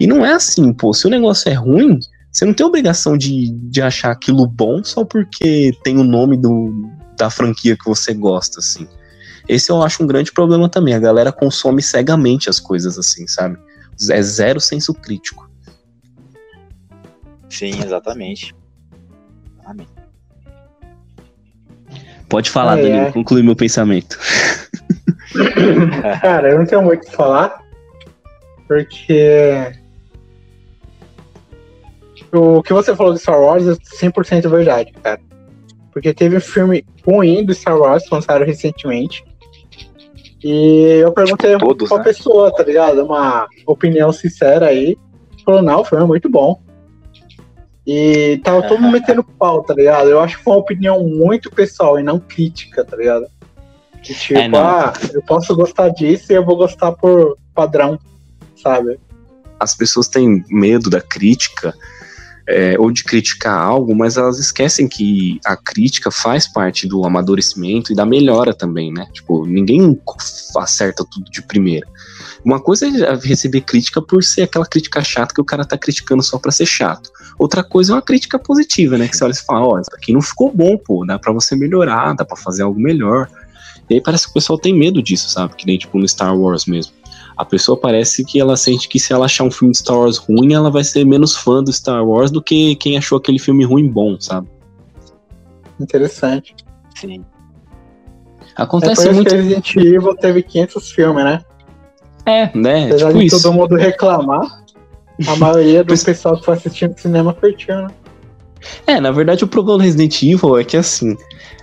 E não é assim, pô. Se o negócio é ruim, você não tem obrigação de, de achar aquilo bom só porque tem o nome do, da franquia que você gosta, assim. Esse eu acho um grande problema também. A galera consome cegamente as coisas, assim, sabe? É zero senso crítico. Sim, exatamente. Amém. Pode falar, É, Danilo, é. conclui meu pensamento. Cara, eu não tenho muito o que falar, porque o que você falou de Star Wars é 100% verdade, cara. Porque teve um filme ruim do Star Wars que lançaram recentemente. E eu perguntei Todos, pra né? pessoa, tá ligado? Uma opinião sincera aí. Falou, não, o filme é muito bom. E tava todo mundo metendo pau, tá ligado? Eu acho que foi uma opinião muito pessoal e não crítica, tá ligado? Que tipo, É, ah, eu posso gostar disso e eu vou gostar por padrão, sabe? As pessoas têm medo da crítica é, ou de criticar algo, mas elas esquecem que a crítica faz parte do amadurecimento e da melhora também, né? Tipo, ninguém acerta tudo de primeira. Uma coisa é receber crítica por ser aquela crítica chata que o cara tá criticando só pra ser chato. Outra coisa é uma crítica positiva, né? Que você olha e fala, ó, isso aqui não ficou bom, pô, dá pra você melhorar, dá pra fazer algo melhor. E aí parece que o pessoal tem medo disso, sabe? Que nem tipo no Star Wars mesmo. A pessoa parece que ela sente que se ela achar um filme de Star Wars ruim, ela vai ser menos fã do Star Wars do que quem achou aquele filme ruim bom, sabe? Interessante. Sim. É Acontece por isso muito. que Resident Evil teve 500 filmes, né? É, né? Apesar tipo de isso. todo mundo reclamar, a maioria do pessoal que foi assistindo cinema curtiu, né? É, na verdade o problema do Resident Evil é que assim,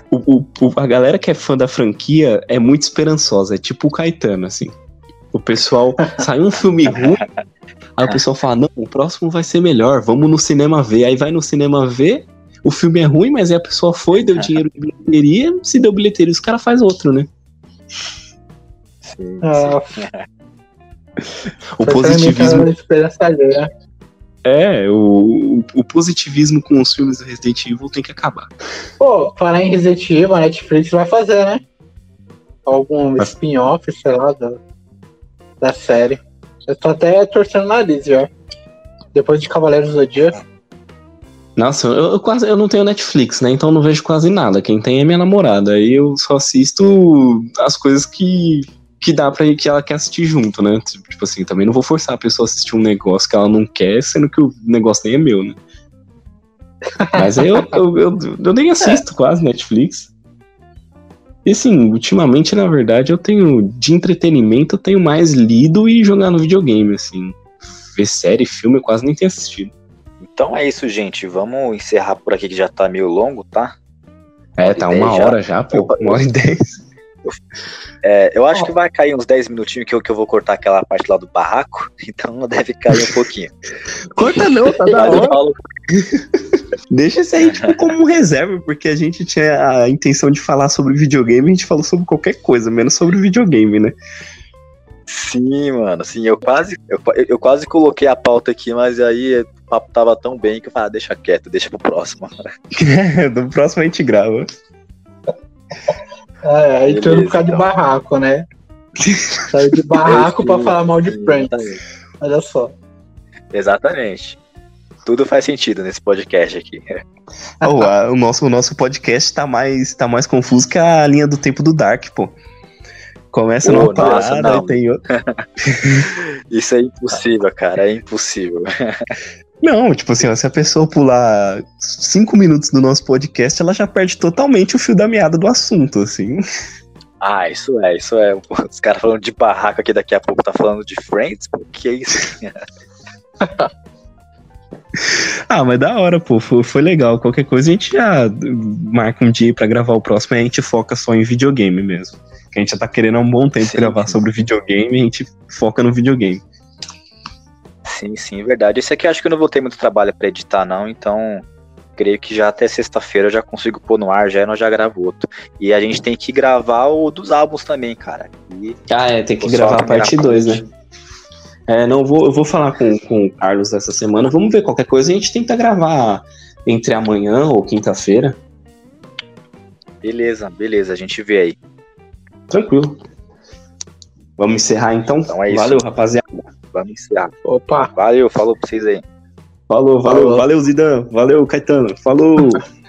o- o- a galera que é fã da franquia é muito esperançosa, é tipo o Caetano, assim. O pessoal sai um filme ruim, aí o pessoal fala, não, o próximo vai ser melhor, vamos no cinema ver. Aí vai no cinema ver, o filme é ruim, mas aí a pessoa foi, deu dinheiro de bilheteria, se deu bilheteria, os caras faz outro, né? Sim, Ah, O foi positivismo. alheia. É, o, o positivismo com os filmes do Resident Evil tem que acabar. Pô, falar em Resident Evil, a Netflix vai fazer, né? Algum spin-off, sei lá, da, da série. Eu tô até torcendo o nariz já. Depois de Cavaleiros do Zodíaco. Nossa, eu, eu quase eu não tenho Netflix, né? Então não vejo quase nada. Quem tem é minha namorada. Aí eu só assisto as coisas que, que dá pra que ela quer assistir junto, né? Tipo assim, também não vou forçar a pessoa a assistir um negócio que ela não quer, sendo que o negócio nem é meu, né? Mas aí eu, eu, eu, eu nem assisto quase Netflix. E assim, ultimamente, na verdade, eu tenho de entretenimento, eu tenho mais lido e jogar no videogame, assim. Ver série, filme, eu quase nem tenho assistido. Então é isso, gente. Vamos encerrar por aqui que já tá meio longo, tá? É, tá uma já. hora já, pô. Uma hora e dez. É, eu acho que vai cair uns 10 minutinhos que eu, que eu vou cortar aquela parte lá do barraco, então deve cair um pouquinho. Corta não, tá da hora. falo, Deixa isso aí, tipo, como reserva, porque a gente tinha a intenção de falar sobre videogame, a gente falou sobre qualquer coisa, menos sobre videogame, né? sim, mano, sim, eu quase, eu, eu quase coloquei a pauta aqui, mas aí o papo tava tão bem que eu falei, ah, deixa quieto, deixa pro próximo. Do próximo a gente grava. É, aí tudo Beleza, por causa de então. barraco, né? Saiu de barraco pra falar mal de exatamente. Olha só. Exatamente. Tudo faz sentido nesse podcast aqui. Ô, a- o, nosso, o nosso podcast tá mais, tá mais confuso que a linha do tempo do Dark, pô. Começa Pô, numa nossa, parada, não. tem outra. Isso é impossível, cara, é impossível. Não, tipo assim, ó, se a pessoa pular cinco minutos do nosso podcast, ela já perde totalmente o fio da meada do assunto, assim. Ah, isso é, isso é. Os caras falando de barraco aqui daqui a pouco tá falando de Friends? Pô, que é isso? Ah, mas da hora, pô, foi, foi legal. Qualquer coisa a gente já marca um dia pra gravar o próximo e a gente foca só em videogame mesmo. Que a gente já tá querendo há um bom tempo Sim, gravar sobre videogame e a gente foca no videogame. Sim, sim, verdade. Esse aqui acho que eu não vou ter muito trabalho pra editar, não, então creio que já até sexta-feira eu já consigo pôr no ar, já e nós já gravo outro. E a gente tem que gravar o dos álbuns também, cara. E Ah, é, tem que gravar a parte 2, né? É, não, vou, eu vou falar com, com o Carlos essa semana. Vamos ver, qualquer coisa a gente tenta gravar entre amanhã ou quinta-feira. Beleza, beleza, a gente vê aí. Tranquilo. Vamos encerrar então? Então é. Valeu, rapaziada. Vamos encerrar. Opa! Valeu, falou pra vocês aí. Falou, valeu, Falou. valeu, Zidane. Valeu, Caetano. Falou.